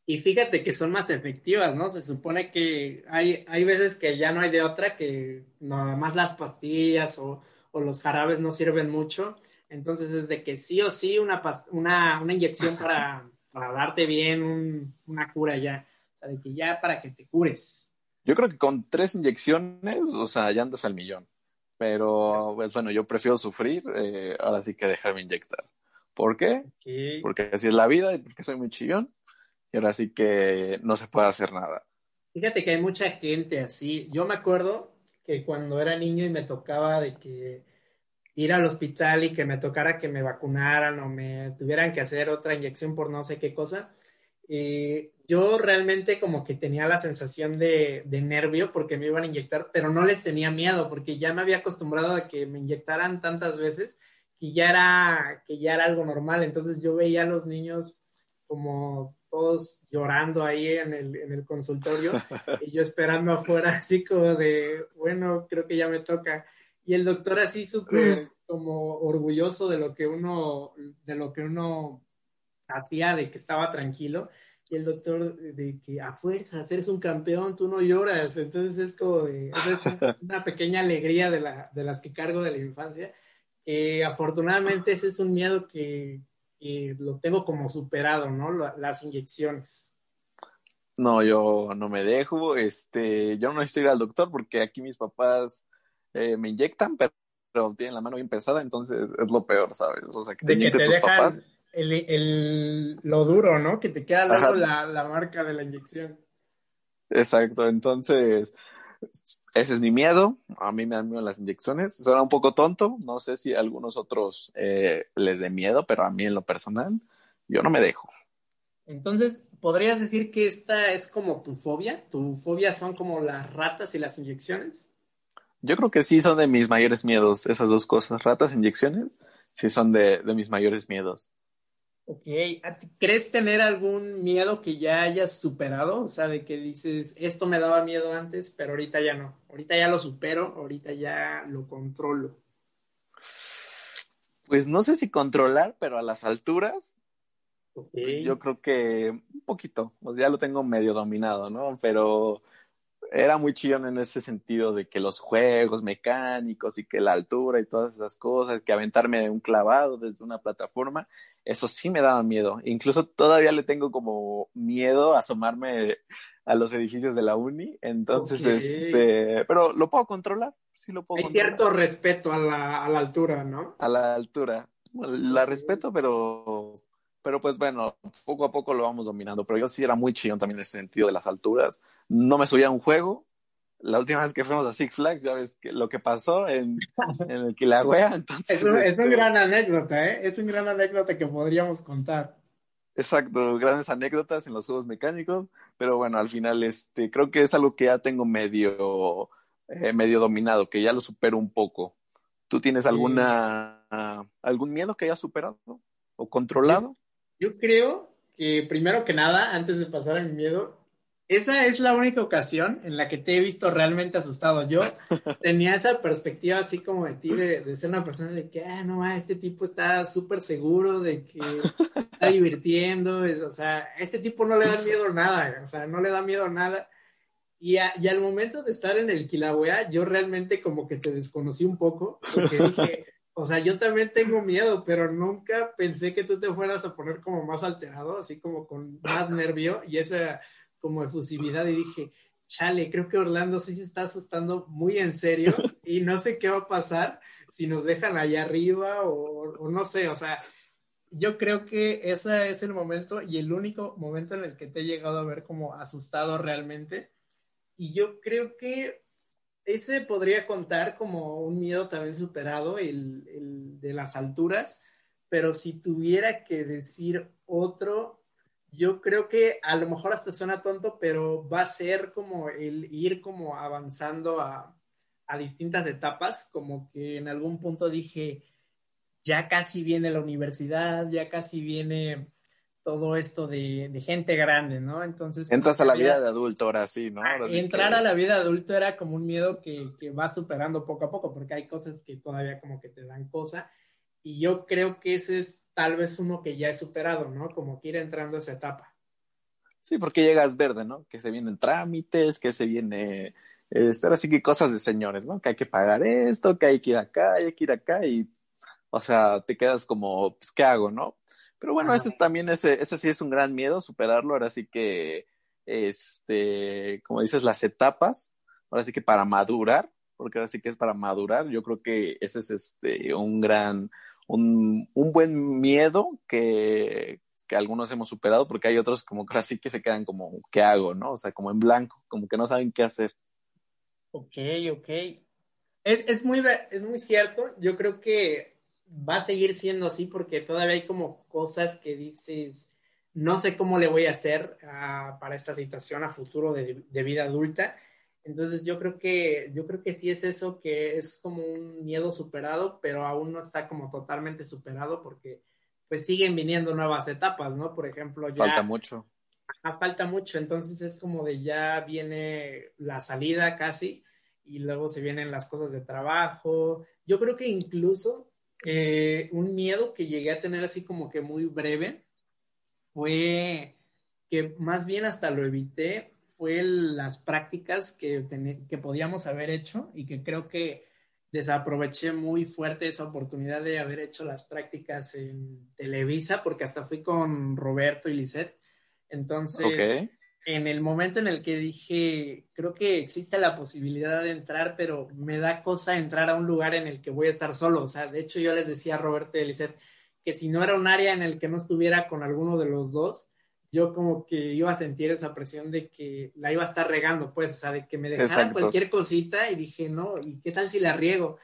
Y fíjate que son más efectivas, ¿no? Se supone que hay, hay veces que ya no hay de otra, que nada más las pastillas o, o los jarabes no sirven mucho. Entonces, desde que sí o sí una, una, una inyección para, para darte bien una cura ya. O sea, de que ya para que te cures. Yo creo que con tres inyecciones, o sea, ya andas al millón. Pero, pues bueno, yo prefiero sufrir, eh, ahora sí que dejarme inyectar. ¿Por qué? Porque así es la vida y porque soy muy chillón. Y ahora sí que no se puede hacer nada. Fíjate que hay mucha gente así. Yo me acuerdo que cuando era niño y me tocaba de que ir al hospital y que me tocara que me vacunaran o me tuvieran que hacer otra inyección por no sé qué cosa, eh, yo realmente como que tenía la sensación de, de, nervio porque me iban a inyectar, pero no les tenía miedo porque ya me había acostumbrado a que me inyectaran tantas veces que ya era, que ya era algo normal. Entonces yo veía a los niños como todos llorando ahí en el, en el consultorio y yo esperando afuera así como de, bueno, creo que ya me toca. Y el doctor así súper como orgulloso de lo que uno, de lo que uno hacía, de que estaba tranquilo. Y el doctor de que a fuerza, eres un campeón, tú no lloras. Entonces es como de, es una pequeña alegría de, la, de las que cargo de la infancia. que afortunadamente ese es un miedo que, lo tengo como superado, ¿no? Las inyecciones. No, yo no me dejo. Este, yo no estoy al doctor porque aquí mis papás eh, me inyectan, pero, tienen la mano bien pesada, entonces es lo peor, ¿sabes? O sea, que te, de tus papás el, lo duro, ¿no? Que te queda luego la, la, marca de la inyección. Exacto, entonces ese es mi miedo. A mí me dan miedo las inyecciones. Suena un poco tonto, no sé si a algunos otros eh, les dé miedo, pero a mí en lo personal, yo no me dejo. Entonces, ¿podrías decir que esta es como tu fobia? ¿Tu fobia son como las ratas y las inyecciones? Yo creo que sí son de mis mayores miedos, esas dos cosas, ratas, inyecciones, sí son de, de mis mayores miedos. Ok, ¿crees tener algún miedo que ya hayas superado? O sea, de que dices, esto me daba miedo antes, pero ahorita ya no. Ahorita ya lo supero, ahorita ya lo controlo. Pues no sé si controlar, pero a las alturas, yo creo que un poquito, pues ya lo tengo medio dominado, ¿no? Pero era muy chillón en ese sentido de que los juegos mecánicos y que la altura y todas esas cosas, que aventarme un clavado desde una plataforma, eso sí me daba miedo. Incluso todavía le tengo como miedo a asomarme a los edificios de la uni. Entonces, este, pero lo puedo controlar, sí lo puedo Hay cierto respeto a la, a la altura, ¿no? A la altura. la respeto, pero pero pues bueno, poco a poco lo vamos dominando. Pero yo sí era muy chillón también en ese sentido de las alturas. No me subía a un juego. La última vez que fuimos a Six Flags, ya ves que lo que pasó en, en el Kilauea. Entonces, es, un, es una este gran anécdota, ¿eh? Es una gran anécdota que podríamos contar. Exacto, grandes anécdotas en los juegos mecánicos, pero bueno, al final este, creo que es algo que ya tengo medio, eh, medio dominado, que ya lo supero un poco. ¿Tú tienes alguna, algún miedo que hayas superado o controlado? Yo creo que primero que nada, antes de pasar a mi miedo, esa es la única ocasión en la que te he visto realmente asustado. Yo tenía esa perspectiva así como de ti, de, ser una persona de que, ah, no, este tipo está súper seguro de que está divirtiendo, es, o sea, a este tipo no le da miedo nada, o sea, no le da miedo nada. Y, al momento de estar en el Kilauea, yo realmente como que te desconocí un poco, porque dije, o sea, yo también tengo miedo, pero nunca pensé que tú te fueras a poner como más alterado, así como con más nervio y esa como efusividad. Y dije, chale, creo que Orlando sí se está asustando muy en serio y no sé qué va a pasar si nos dejan allá arriba o, o no sé, o sea, yo creo que ese es el momento y el único momento en el que te he llegado a ver como asustado realmente. Y yo creo que ese podría contar como un miedo también superado, el, el de las alturas, pero si tuviera que decir otro, yo creo que a lo mejor hasta suena tonto, pero va a ser como el ir como avanzando a, a distintas etapas, como que en algún punto dije, ya casi viene la universidad, ya casi viene todo esto de, gente grande, ¿no? Entonces... Entras a la vida de adulto ahora sí, ¿no? entrar a la vida de adulto era como un miedo que, que va superando poco a poco, porque hay cosas que todavía como que te dan cosa. Y yo creo que ese es tal vez uno que ya he superado, ¿no? Como que ir entrando a esa etapa. Sí, porque llegas verde, ¿no? Que se vienen trámites, que se viene, este, ahora sí que cosas de señores, ¿no? Que hay que pagar esto, que hay que ir acá, hay que ir acá y o sea, te quedas como, pues, ¿qué hago, no? Pero bueno, ese es también, ese, ese sí es un gran miedo, superarlo. Ahora sí que, este, como dices, las etapas, ahora sí que para madurar, porque ahora sí que es para madurar, yo creo que ese es este, un gran, un, un buen miedo que, que algunos hemos superado, porque hay otros como que ahora sí que se quedan como, ¿qué hago, no? O sea, como en blanco, como que no saben qué hacer. Ok, ok. Es, es, muy, es muy cierto. Yo creo que va a seguir siendo así porque todavía hay como cosas que dices, no sé cómo le voy a hacer ah, para esta situación a futuro de, vida adulta. Entonces yo creo que yo creo que sí es eso que es como un miedo superado, pero aún no está como totalmente superado porque pues siguen viniendo nuevas etapas, ¿no? Por ejemplo, ya falta mucho. falta mucho, entonces es como de ya viene la salida casi y luego se vienen las cosas de trabajo. Yo creo que incluso eh, un miedo que llegué a tener así como que muy breve fue que más bien hasta lo evité, fue las prácticas que, que podíamos haber hecho y que creo que desaproveché muy fuerte esa oportunidad de haber hecho las prácticas en Televisa, porque hasta fui con Roberto y Lisette. Entonces, en el momento en el que dije, creo que existe la posibilidad de entrar, pero me da cosa entrar a un lugar en el que voy a estar solo. O sea, de hecho yo les decía a Roberto y Eliseth que si no era un área en el que no estuviera con alguno de los dos, yo como que iba a sentir esa presión de que la iba a estar regando, pues, o sea, de que me dejaran cualquier cosita y dije, no, ¿y qué tal si la riego?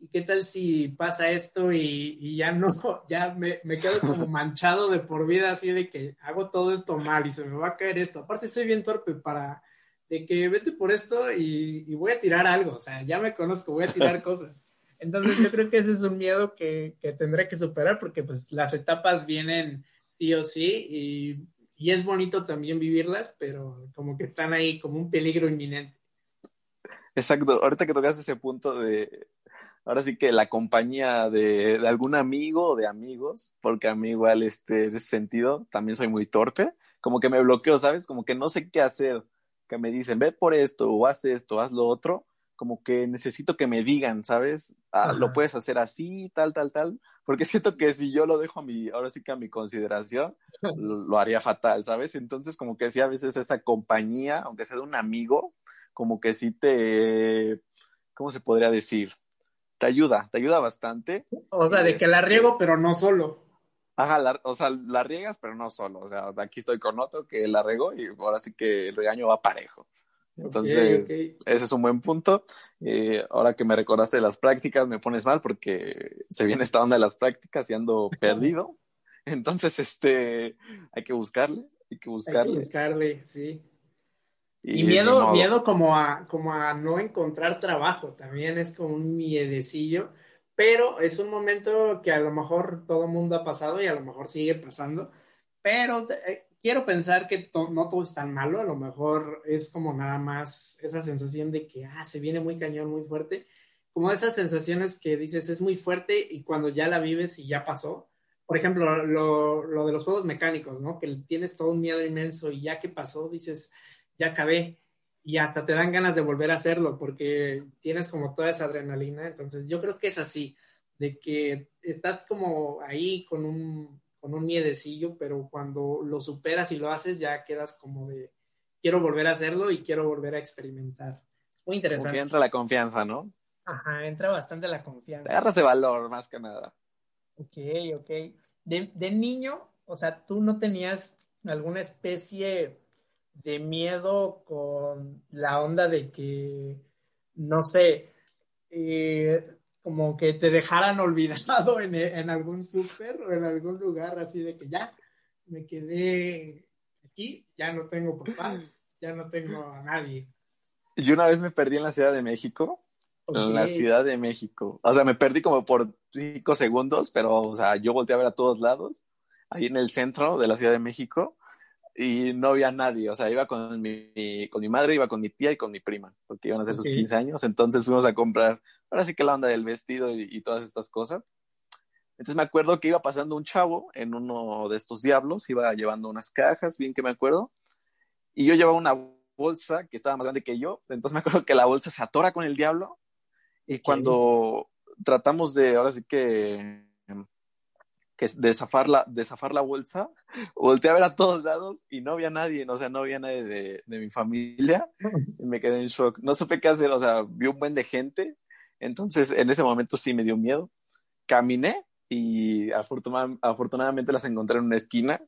¿Y qué tal si pasa esto y, ya no, ya me, quedo como manchado de por vida así de que hago todo esto mal y se me va a caer esto? Aparte soy bien torpe para de que vete por esto y, voy a tirar algo, o sea, ya me conozco, voy a tirar cosas. Entonces yo creo que ese es un miedo que, que tendré que superar porque pues las etapas vienen sí o sí y, y es bonito también vivirlas, pero como que están ahí como un peligro inminente. Exacto, ahorita que tocas ese punto de, ahora sí que la compañía de, algún amigo o de amigos, porque a mí igual este, en ese sentido también soy muy torpe, como que me bloqueo, ¿sabes? Como que no sé qué hacer, que me dicen, ve por esto, o haz esto, haz lo otro, como que necesito que me digan, ¿sabes? Ah, lo puedes hacer así, tal, tal, tal, porque siento que si yo lo dejo a mi, ahora sí que a mi consideración, lo, haría fatal, ¿sabes? Entonces como que sí, a veces esa compañía, aunque sea de un amigo, como que sí te, ¿cómo se podría decir? Te ayuda, te ayuda bastante. O sea, de que la riego, pero no solo. Ajá, o sea, la riegas, pero no solo. O sea, aquí estoy con otro que la regó y ahora sí que el regaño va parejo. Entonces, ese es un buen punto. Eh, ahora que me recordaste de las prácticas, me pones mal porque se viene esta onda de las prácticas y ando perdido. Entonces, este, hay que buscarle, hay que buscarle. Hay que buscarle, sí. Y, miedo, miedo como a, como a no encontrar trabajo, también es como un miedecillo, pero es un momento que a lo mejor todo el mundo ha pasado y a lo mejor sigue pasando, pero eh, quiero pensar que no todo es tan malo, a lo mejor es como nada más esa sensación de que, ah, se viene muy cañón, muy fuerte, como esas sensaciones que dices es muy fuerte y cuando ya la vives y ya pasó, por ejemplo, lo, lo de los juegos mecánicos, ¿no? Que tienes todo un miedo inmenso y ya que pasó, dices, ya acabé. y hasta te dan ganas de volver a hacerlo porque tienes como toda esa adrenalina. Entonces yo creo que es así, de que estás como ahí con un, con un miedecillo, pero cuando lo superas y lo haces ya quedas como de, quiero volver a hacerlo y quiero volver a experimentar. muy interesante. Entra la confianza, ¿no? Ajá, entra bastante la confianza. Agarras de valor, más que nada. Ok, ok. De, de niño, o sea, tú no tenías alguna especie de miedo con la onda de que, no sé, eh, como que te dejaran olvidado en, en algún súper o en algún lugar así de que ya me quedé aquí, ya no tengo papás, ya no tengo a nadie. Y una vez me perdí en la Ciudad de México. En la Ciudad de México. O sea, me perdí como por cinco segundos, pero, o sea, yo volteé a ver a todos lados, ahí en el centro de la Ciudad de México, y no había nadie, o sea, iba con mi, con mi madre, iba con mi tía y con mi prima, porque iban a hacer sus 15 años, entonces fuimos a comprar, ahora sí que la onda del vestido y, todas estas cosas. Entonces me acuerdo que iba pasando un chavo en uno de estos diablos, iba llevando unas cajas, bien que me acuerdo, y yo llevaba una bolsa que estaba más grande que yo, entonces me acuerdo que la bolsa se atora con el diablo, y cuando tratamos de, ahora sí que que de zafar la, de zafar la bolsa, volteé a ver a todos lados y no había nadie, o sea, no había nadie de, de mi familia y me quedé en shock. No supe qué hacer, o sea, vi un buen de gente, entonces en ese momento sí me dio miedo. Caminé y afortunadamente las encontré en una esquina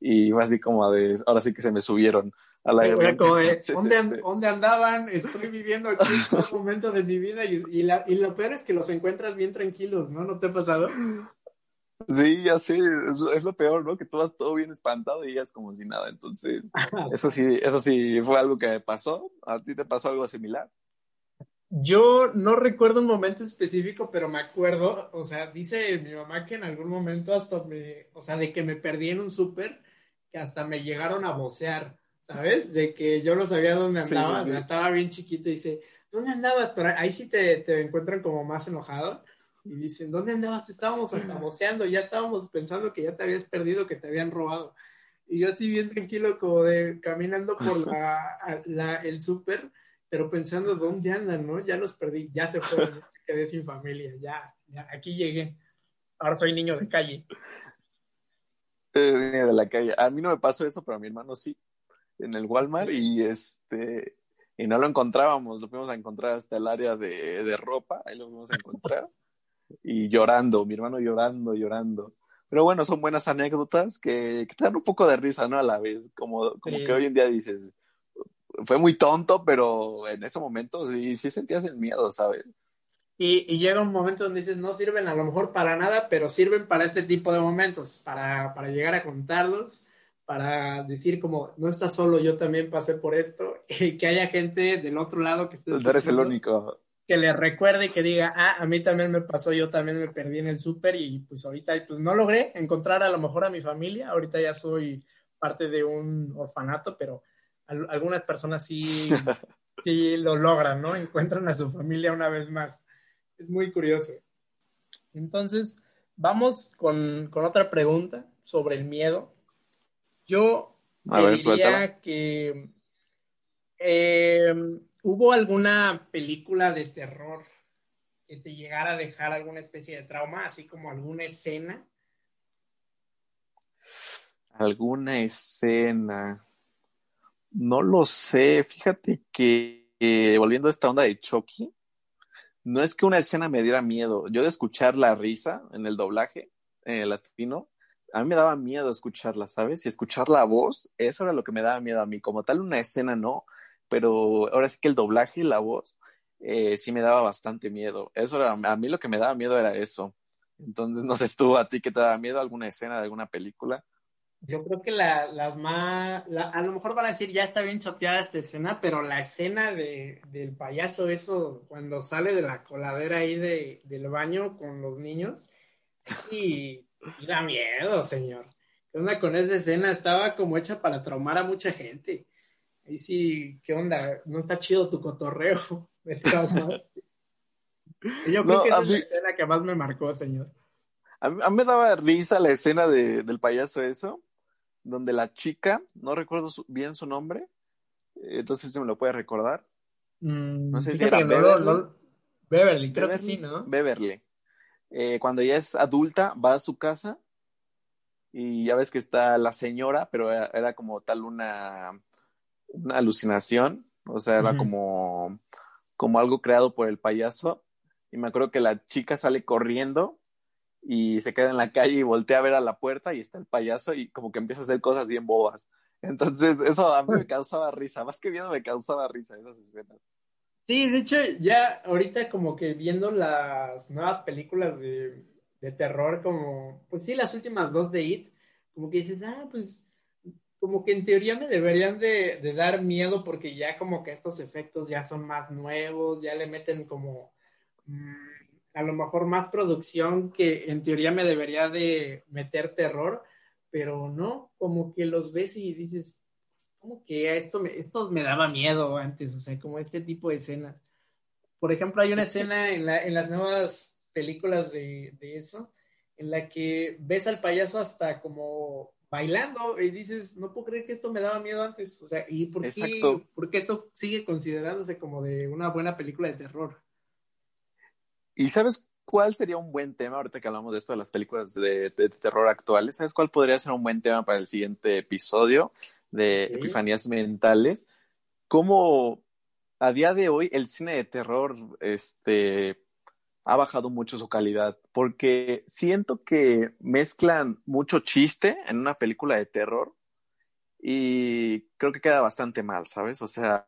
y fue así como de, ahora sí que se me subieron a la ¿dónde, ¿dónde, andaban? Estoy viviendo aquí un momento de mi vida y, y, la, y lo peor es que los encuentras bien tranquilos, ¿no? ¿No te ha pasado? Sí, ya sé, es, lo peor, ¿no? Que tú vas todo bien espantado y es como si nada. Entonces, eso sí, eso sí fue algo que me pasó. ¿A ti te pasó algo similar? Yo no recuerdo un momento específico, pero me acuerdo, o sea, dice mi mamá que en algún momento hasta me, o sea, de que me perdí en un súper, que hasta me llegaron a vocear, ¿sabes? De que yo no sabía dónde andaba, estaba bien chiquito y dice, ¿dónde andabas? Pero ahí sí te, te encuentran como más enojado y dicen, ¿dónde andabas? Estábamos boceando, ya estábamos pensando que ya te habías perdido, que te habían robado. Y yo así bien tranquilo, como de caminando por la, el súper, pero pensando, ¿dónde andan, no? Ya los perdí, ya se fueron, quedé sin familia, ya, ya, aquí llegué. Ahora soy niño de calle. Eh, de la calle. A mí no me pasó eso, pero a mi hermano sí, en el Walmart, y este, y no lo encontrábamos, lo fuimos a encontrar hasta el área de, de ropa, ahí lo fuimos a encontrar y llorando, mi hermano llorando, llorando. Pero bueno, son buenas anécdotas que, te dan un poco de risa, ¿no? A la vez, como, como que hoy en día dices, fue muy tonto, pero en ese momento sí, sí sentías el miedo, ¿sabes? Y, y, llega un momento donde dices, no sirven a lo mejor para nada, pero sirven para este tipo de momentos, para, para llegar a contarlos, para decir como, no estás solo, yo también pasé por esto, y que haya gente del otro lado que esté... No eres el único que le recuerde y que diga, ah, a mí también me pasó, yo también me perdí en el súper y pues ahorita pues no logré encontrar a lo mejor a mi familia, ahorita ya soy parte de un orfanato, pero algunas personas sí, sí lo logran, ¿no? Encuentran a su familia una vez más. Es muy curioso. Entonces, vamos con, otra pregunta sobre el miedo. Yo diría que eh, ¿Hubo alguna película de terror que te llegara a dejar alguna especie de trauma, así como alguna escena? Alguna escena. No lo sé. Fíjate que volviendo a esta onda de Chucky, no es que una escena me diera miedo. Yo de escuchar la risa en el doblaje el latino, a mí me daba miedo escucharla, ¿sabes? Y escuchar la voz, eso era lo que me daba miedo a mí. Como tal, una escena no pero ahora sí que el doblaje y la voz eh, sí me daba bastante miedo. Eso era, a mí lo que me daba miedo era eso. Entonces, no sé tú, a ti qué te daba miedo alguna escena de alguna película. Yo creo que la, las más, a lo mejor van a decir, ya está bien choteada esta escena, pero la escena de, del payaso, eso, cuando sale de la coladera ahí de, del baño con los niños, sí, da miedo, señor. ¿Qué onda con esa escena? Estaba como hecha para traumar a mucha gente ahí sí, ¿qué onda? No está chido tu cotorreo. Yo creo que esa es la escena que más me marcó, señor. A mí, me daba risa la escena de, del payaso eso, donde la chica, no recuerdo bien su nombre, Entonces, ¿me lo puedes recordar? Mm, no sé si era Beverly. Beverly, creo que sí, ¿no? Beverly. Eh, cuando ella es adulta, va a su casa y ya ves que está la señora, pero era, como tal una, una alucinación, o sea, era como, como algo creado por el payaso. Y me acuerdo que la chica sale corriendo y se queda en la calle y voltea a ver a la puerta y está el payaso y como que empieza a hacer cosas bien bobas. Entonces, eso a mí me causaba risa, más que viendo me causaba risa esas escenas. Sí, de hecho, ya ahorita como que viendo las nuevas películas de, de terror, como, pues sí, las últimas dos de It, como que dices, ah, pues como que en teoría me deberían de, de, dar miedo porque ya como que estos efectos ya son más nuevos, ya le meten como mm, a lo mejor más producción que en teoría me debería de meter terror, pero no, como que los ves y dices, como que esto me, esto me daba miedo antes, o sea, como este tipo de escenas. Por ejemplo, hay una escena en, la, en las nuevas películas de, de eso, en la que ves al payaso hasta como bailando y dices, no puedo creer que esto me daba miedo antes. O sea, ¿y por qué, por qué esto sigue considerándose como de una buena película de terror? ¿Y sabes cuál sería un buen tema ahorita que hablamos de esto de las películas de, terror actuales? ¿Sabes cuál podría ser un buen tema para el siguiente episodio de Epifanías Mentales? ¿Cómo a día de hoy el cine de terror este, ha bajado mucho su calidad? Porque siento que mezclan mucho chiste en una película de terror y creo que queda bastante mal, ¿sabes? O sea,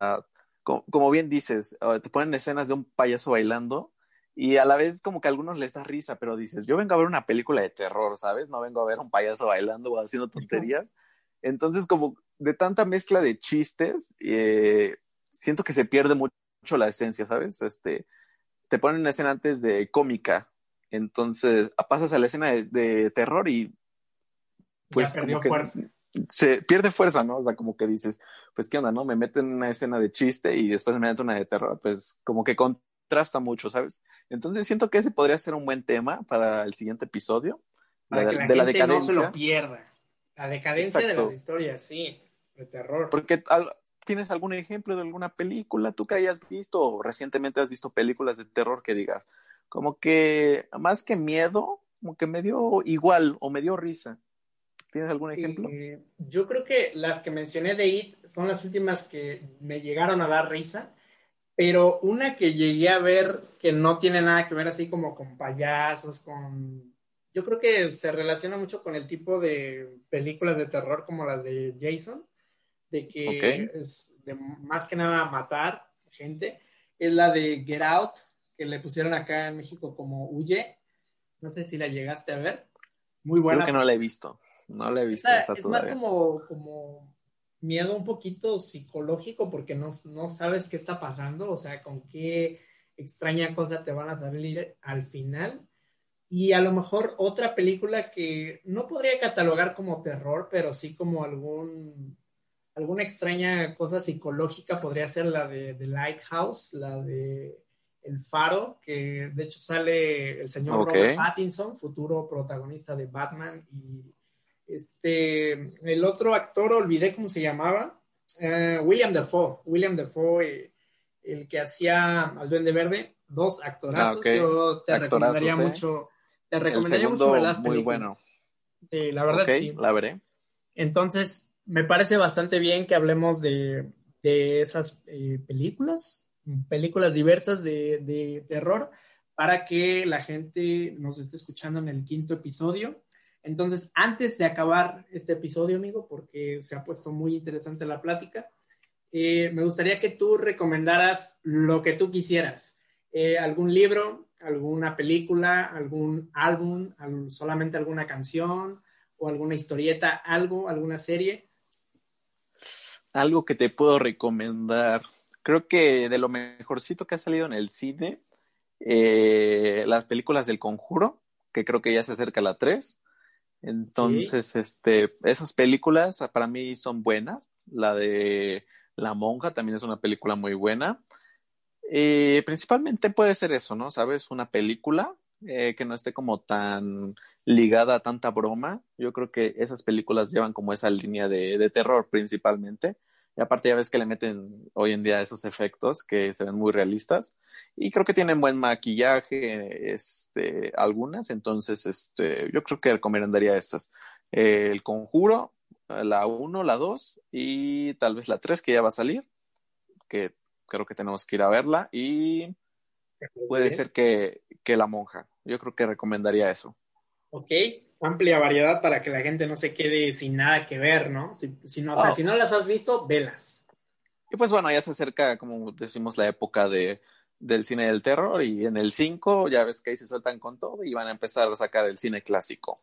como bien dices, te ponen escenas de un payaso bailando y a la vez como que a algunos les da risa, pero dices, yo vengo a ver una película de terror, ¿sabes? No vengo a ver un payaso bailando o haciendo tonterías. Entonces, como de tanta mezcla de chistes, eh, siento que se pierde mucho la esencia, ¿sabes? Este, te ponen una escena antes de cómica, entonces pasas a la escena de, terror y pues como que fuerza. se pierde fuerza, ¿no? O sea, como que dices, pues qué onda, ¿no? Me meten una escena de chiste y después me meten una de terror, pues como que con contrasta mucho, ¿sabes? Entonces siento que ese podría ser un buen tema para el siguiente episodio. Para que la de la decadencia. no se lo pierda. La decadencia de las historias, sí, de terror. Porque ¿tienes algún ejemplo de alguna película tú que hayas visto o recientemente has visto películas de terror que digas, como que más que miedo, como que me dio igual o me dio risa? ¿Tienes algún ejemplo? Eh, yo creo que las que mencioné de It son las últimas que me llegaron a dar risa pero una que llegué a ver que no tiene nada que ver así como con payasos, con... Yo creo que se relaciona mucho con el tipo de películas de terror como las de Jason, de que es de más que nada matar gente, es la de Get Out, que le pusieron acá en México como Huye. No sé si la llegaste a ver. Muy buena. Creo que no la he visto. No la he visto. es más como, como miedo un poquito psicológico porque no, no sabes qué está pasando, o sea, con qué extraña cosa te van a salir al final. Y a lo mejor otra película que no podría catalogar como terror, pero sí como algún, alguna extraña cosa psicológica podría ser la de The Lighthouse, la de El Faro, que de hecho sale el señor Robert Pattinson, futuro protagonista de Batman y este, el otro actor, olvidé cómo se llamaba, eh, William Dafoe. William Dafoe, eh, el que hacía al Duende Verde, dos actorazos. Ah, Yo te recomendaría ¿eh? mucho, te recomendaría mucho ver las Muy bueno. Sí, la verdad sí. La veré. Entonces, me parece bastante bien que hablemos de, de esas películas, películas diversas de, de terror, para que la gente nos esté escuchando en el quinto episodio. Entonces, antes de acabar este episodio, amigo, porque se ha puesto muy interesante la plática, eh, me gustaría que tú recomendaras lo que tú quisieras. Eh, algún libro, alguna película, algún álbum, solamente alguna canción o alguna historieta, algo, alguna serie. Algo que te puedo recomendar. Creo que de lo mejorcito que ha salido en el cine, eh, las películas del conjuro, que creo que ya se acerca a la 3 entonces, este, esas películas para mí son buenas. La de La Monja también es una película muy buena. Eh, principalmente puede ser eso, ¿no? ¿Sabes? Una película eh, que no esté como tan ligada a tanta broma. Yo creo que esas películas llevan como esa línea de, de terror principalmente. Y aparte ya ves que le meten hoy en día esos efectos que se ven muy realistas. Y creo que tienen buen maquillaje, este, algunas. Entonces, este, yo creo que recomendaría esas. el Conjuro, la 1, la 2 y tal vez la 3 que ya va a salir. Que creo que tenemos que ir a verla. Y puede ser que, que La Monja. Yo creo que recomendaría eso. Ok, amplia variedad para que la gente no se quede sin nada que ver, ¿no? Si, si no, o sea, oh. si no las has visto, velas. Y pues bueno, ya se acerca, como decimos, la época de, del cine del terror y en el 5 ya ves que ahí se sueltan con todo y van a empezar a sacar el cine clásico.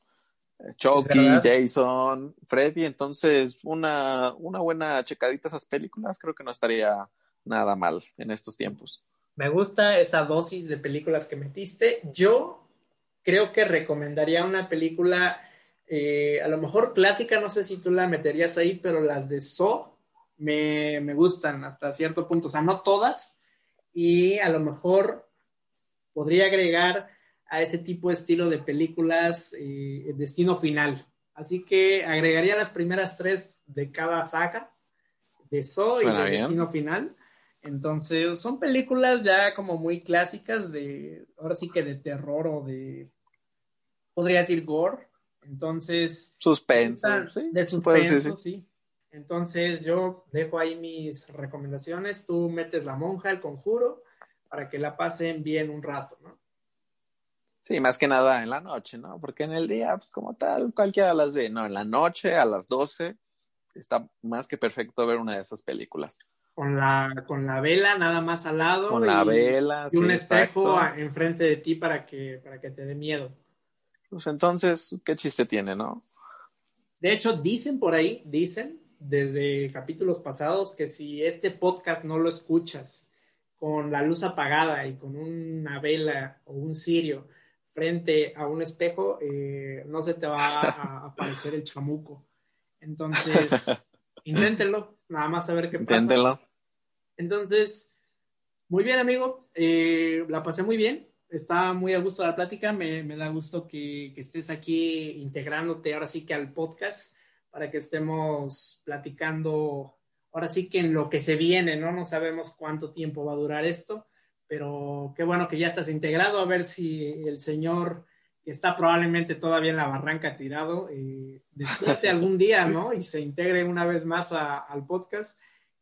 Chucky, Jason, Freddy, entonces una, una buena checadita a esas películas creo que no estaría nada mal en estos tiempos. Me gusta esa dosis de películas que metiste. Yo creo que recomendaría una película, eh, a lo mejor clásica, no sé si tú la meterías ahí, pero las de So me, me gustan hasta cierto punto, o sea, no todas, y a lo mejor podría agregar a ese tipo de estilo de películas eh, Destino Final. Así que agregaría las primeras tres de cada saga, de So y de Destino Final. Entonces, son películas ya como muy clásicas de, ahora sí que de terror o de, podría decir gore. Entonces. Suspenso. ¿sí? De suspenso, sí. Entonces, yo dejo ahí mis recomendaciones. Tú metes la monja, el conjuro, para que la pasen bien un rato, ¿no? Sí, más que nada en la noche, ¿no? Porque en el día, pues como tal, cualquiera las ve, ¿no? En la noche, a las 12, está más que perfecto ver una de esas películas. Con la, con la vela nada más al lado. Con la vela, Y un espejo enfrente de ti para que, para que te dé miedo. Pues entonces, ¿qué chiste tiene, no? De hecho, dicen por ahí, dicen desde capítulos pasados que si este podcast no lo escuchas con la luz apagada y con una vela o un cirio frente a un espejo, eh, no se te va a aparecer el chamuco. Entonces, inténtenlo, nada más a ver qué pasa. Inténtenlo. Entonces, muy bien, amigo, eh, la pasé muy bien. Está muy a gusto la plática, me, da gusto que, estés aquí integrándote ahora sí que al podcast para que estemos platicando ahora sí que en lo que se viene, ¿no? No sabemos cuánto tiempo va a durar esto, pero qué bueno que ya estás integrado, a ver si el señor que está probablemente todavía en la barranca tirado, eh, despierte algún día, ¿no? Y se integre una vez más al podcast.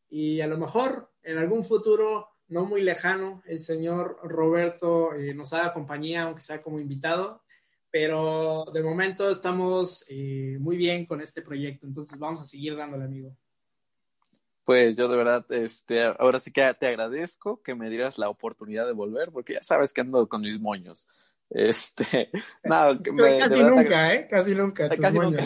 Y a lo mejor en algún futuro no muy lejano, el señor Roberto eh, nos haga compañía, aunque sea como invitado, pero de momento estamos eh, muy bien con este proyecto, entonces vamos a seguir dándole, amigo. Pues yo de verdad, este, ahora sí que te agradezco que me dieras la oportunidad de volver, porque ya sabes que ando con mis moños. Este, no, casi nunca, ¿eh? Casi nunca. Casi nunca.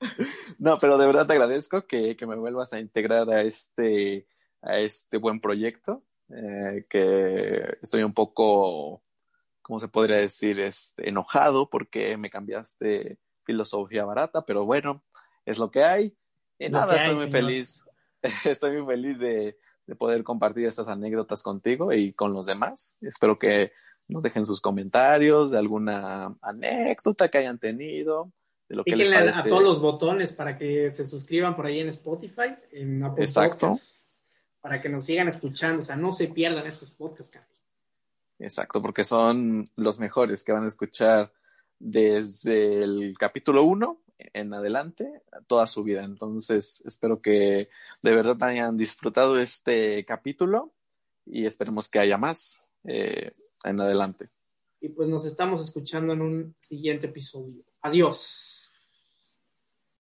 no, pero de verdad te agradezco que, que, me vuelvas a integrar a este, a este buen proyecto. Eh, que estoy un poco, ¿cómo se podría decir? Este, enojado porque me cambiaste filosofía barata, pero bueno, es lo que hay. Y nada, estoy muy feliz. Estoy muy feliz de, de poder compartir estas anécdotas contigo y con los demás. Espero que nos dejen sus comentarios de alguna anécdota que hayan tenido. De lo que les parece. a todos los botones para que se suscriban por ahí en Spotify, en Apple Exacto para que nos sigan escuchando, o sea, no se pierdan estos podcasts, Exacto, porque son los mejores que van a escuchar desde el capítulo 1 en adelante toda su vida. Entonces, espero que de verdad hayan disfrutado este capítulo y esperemos que haya más eh, en adelante. Y pues nos estamos escuchando en un siguiente episodio. Adiós.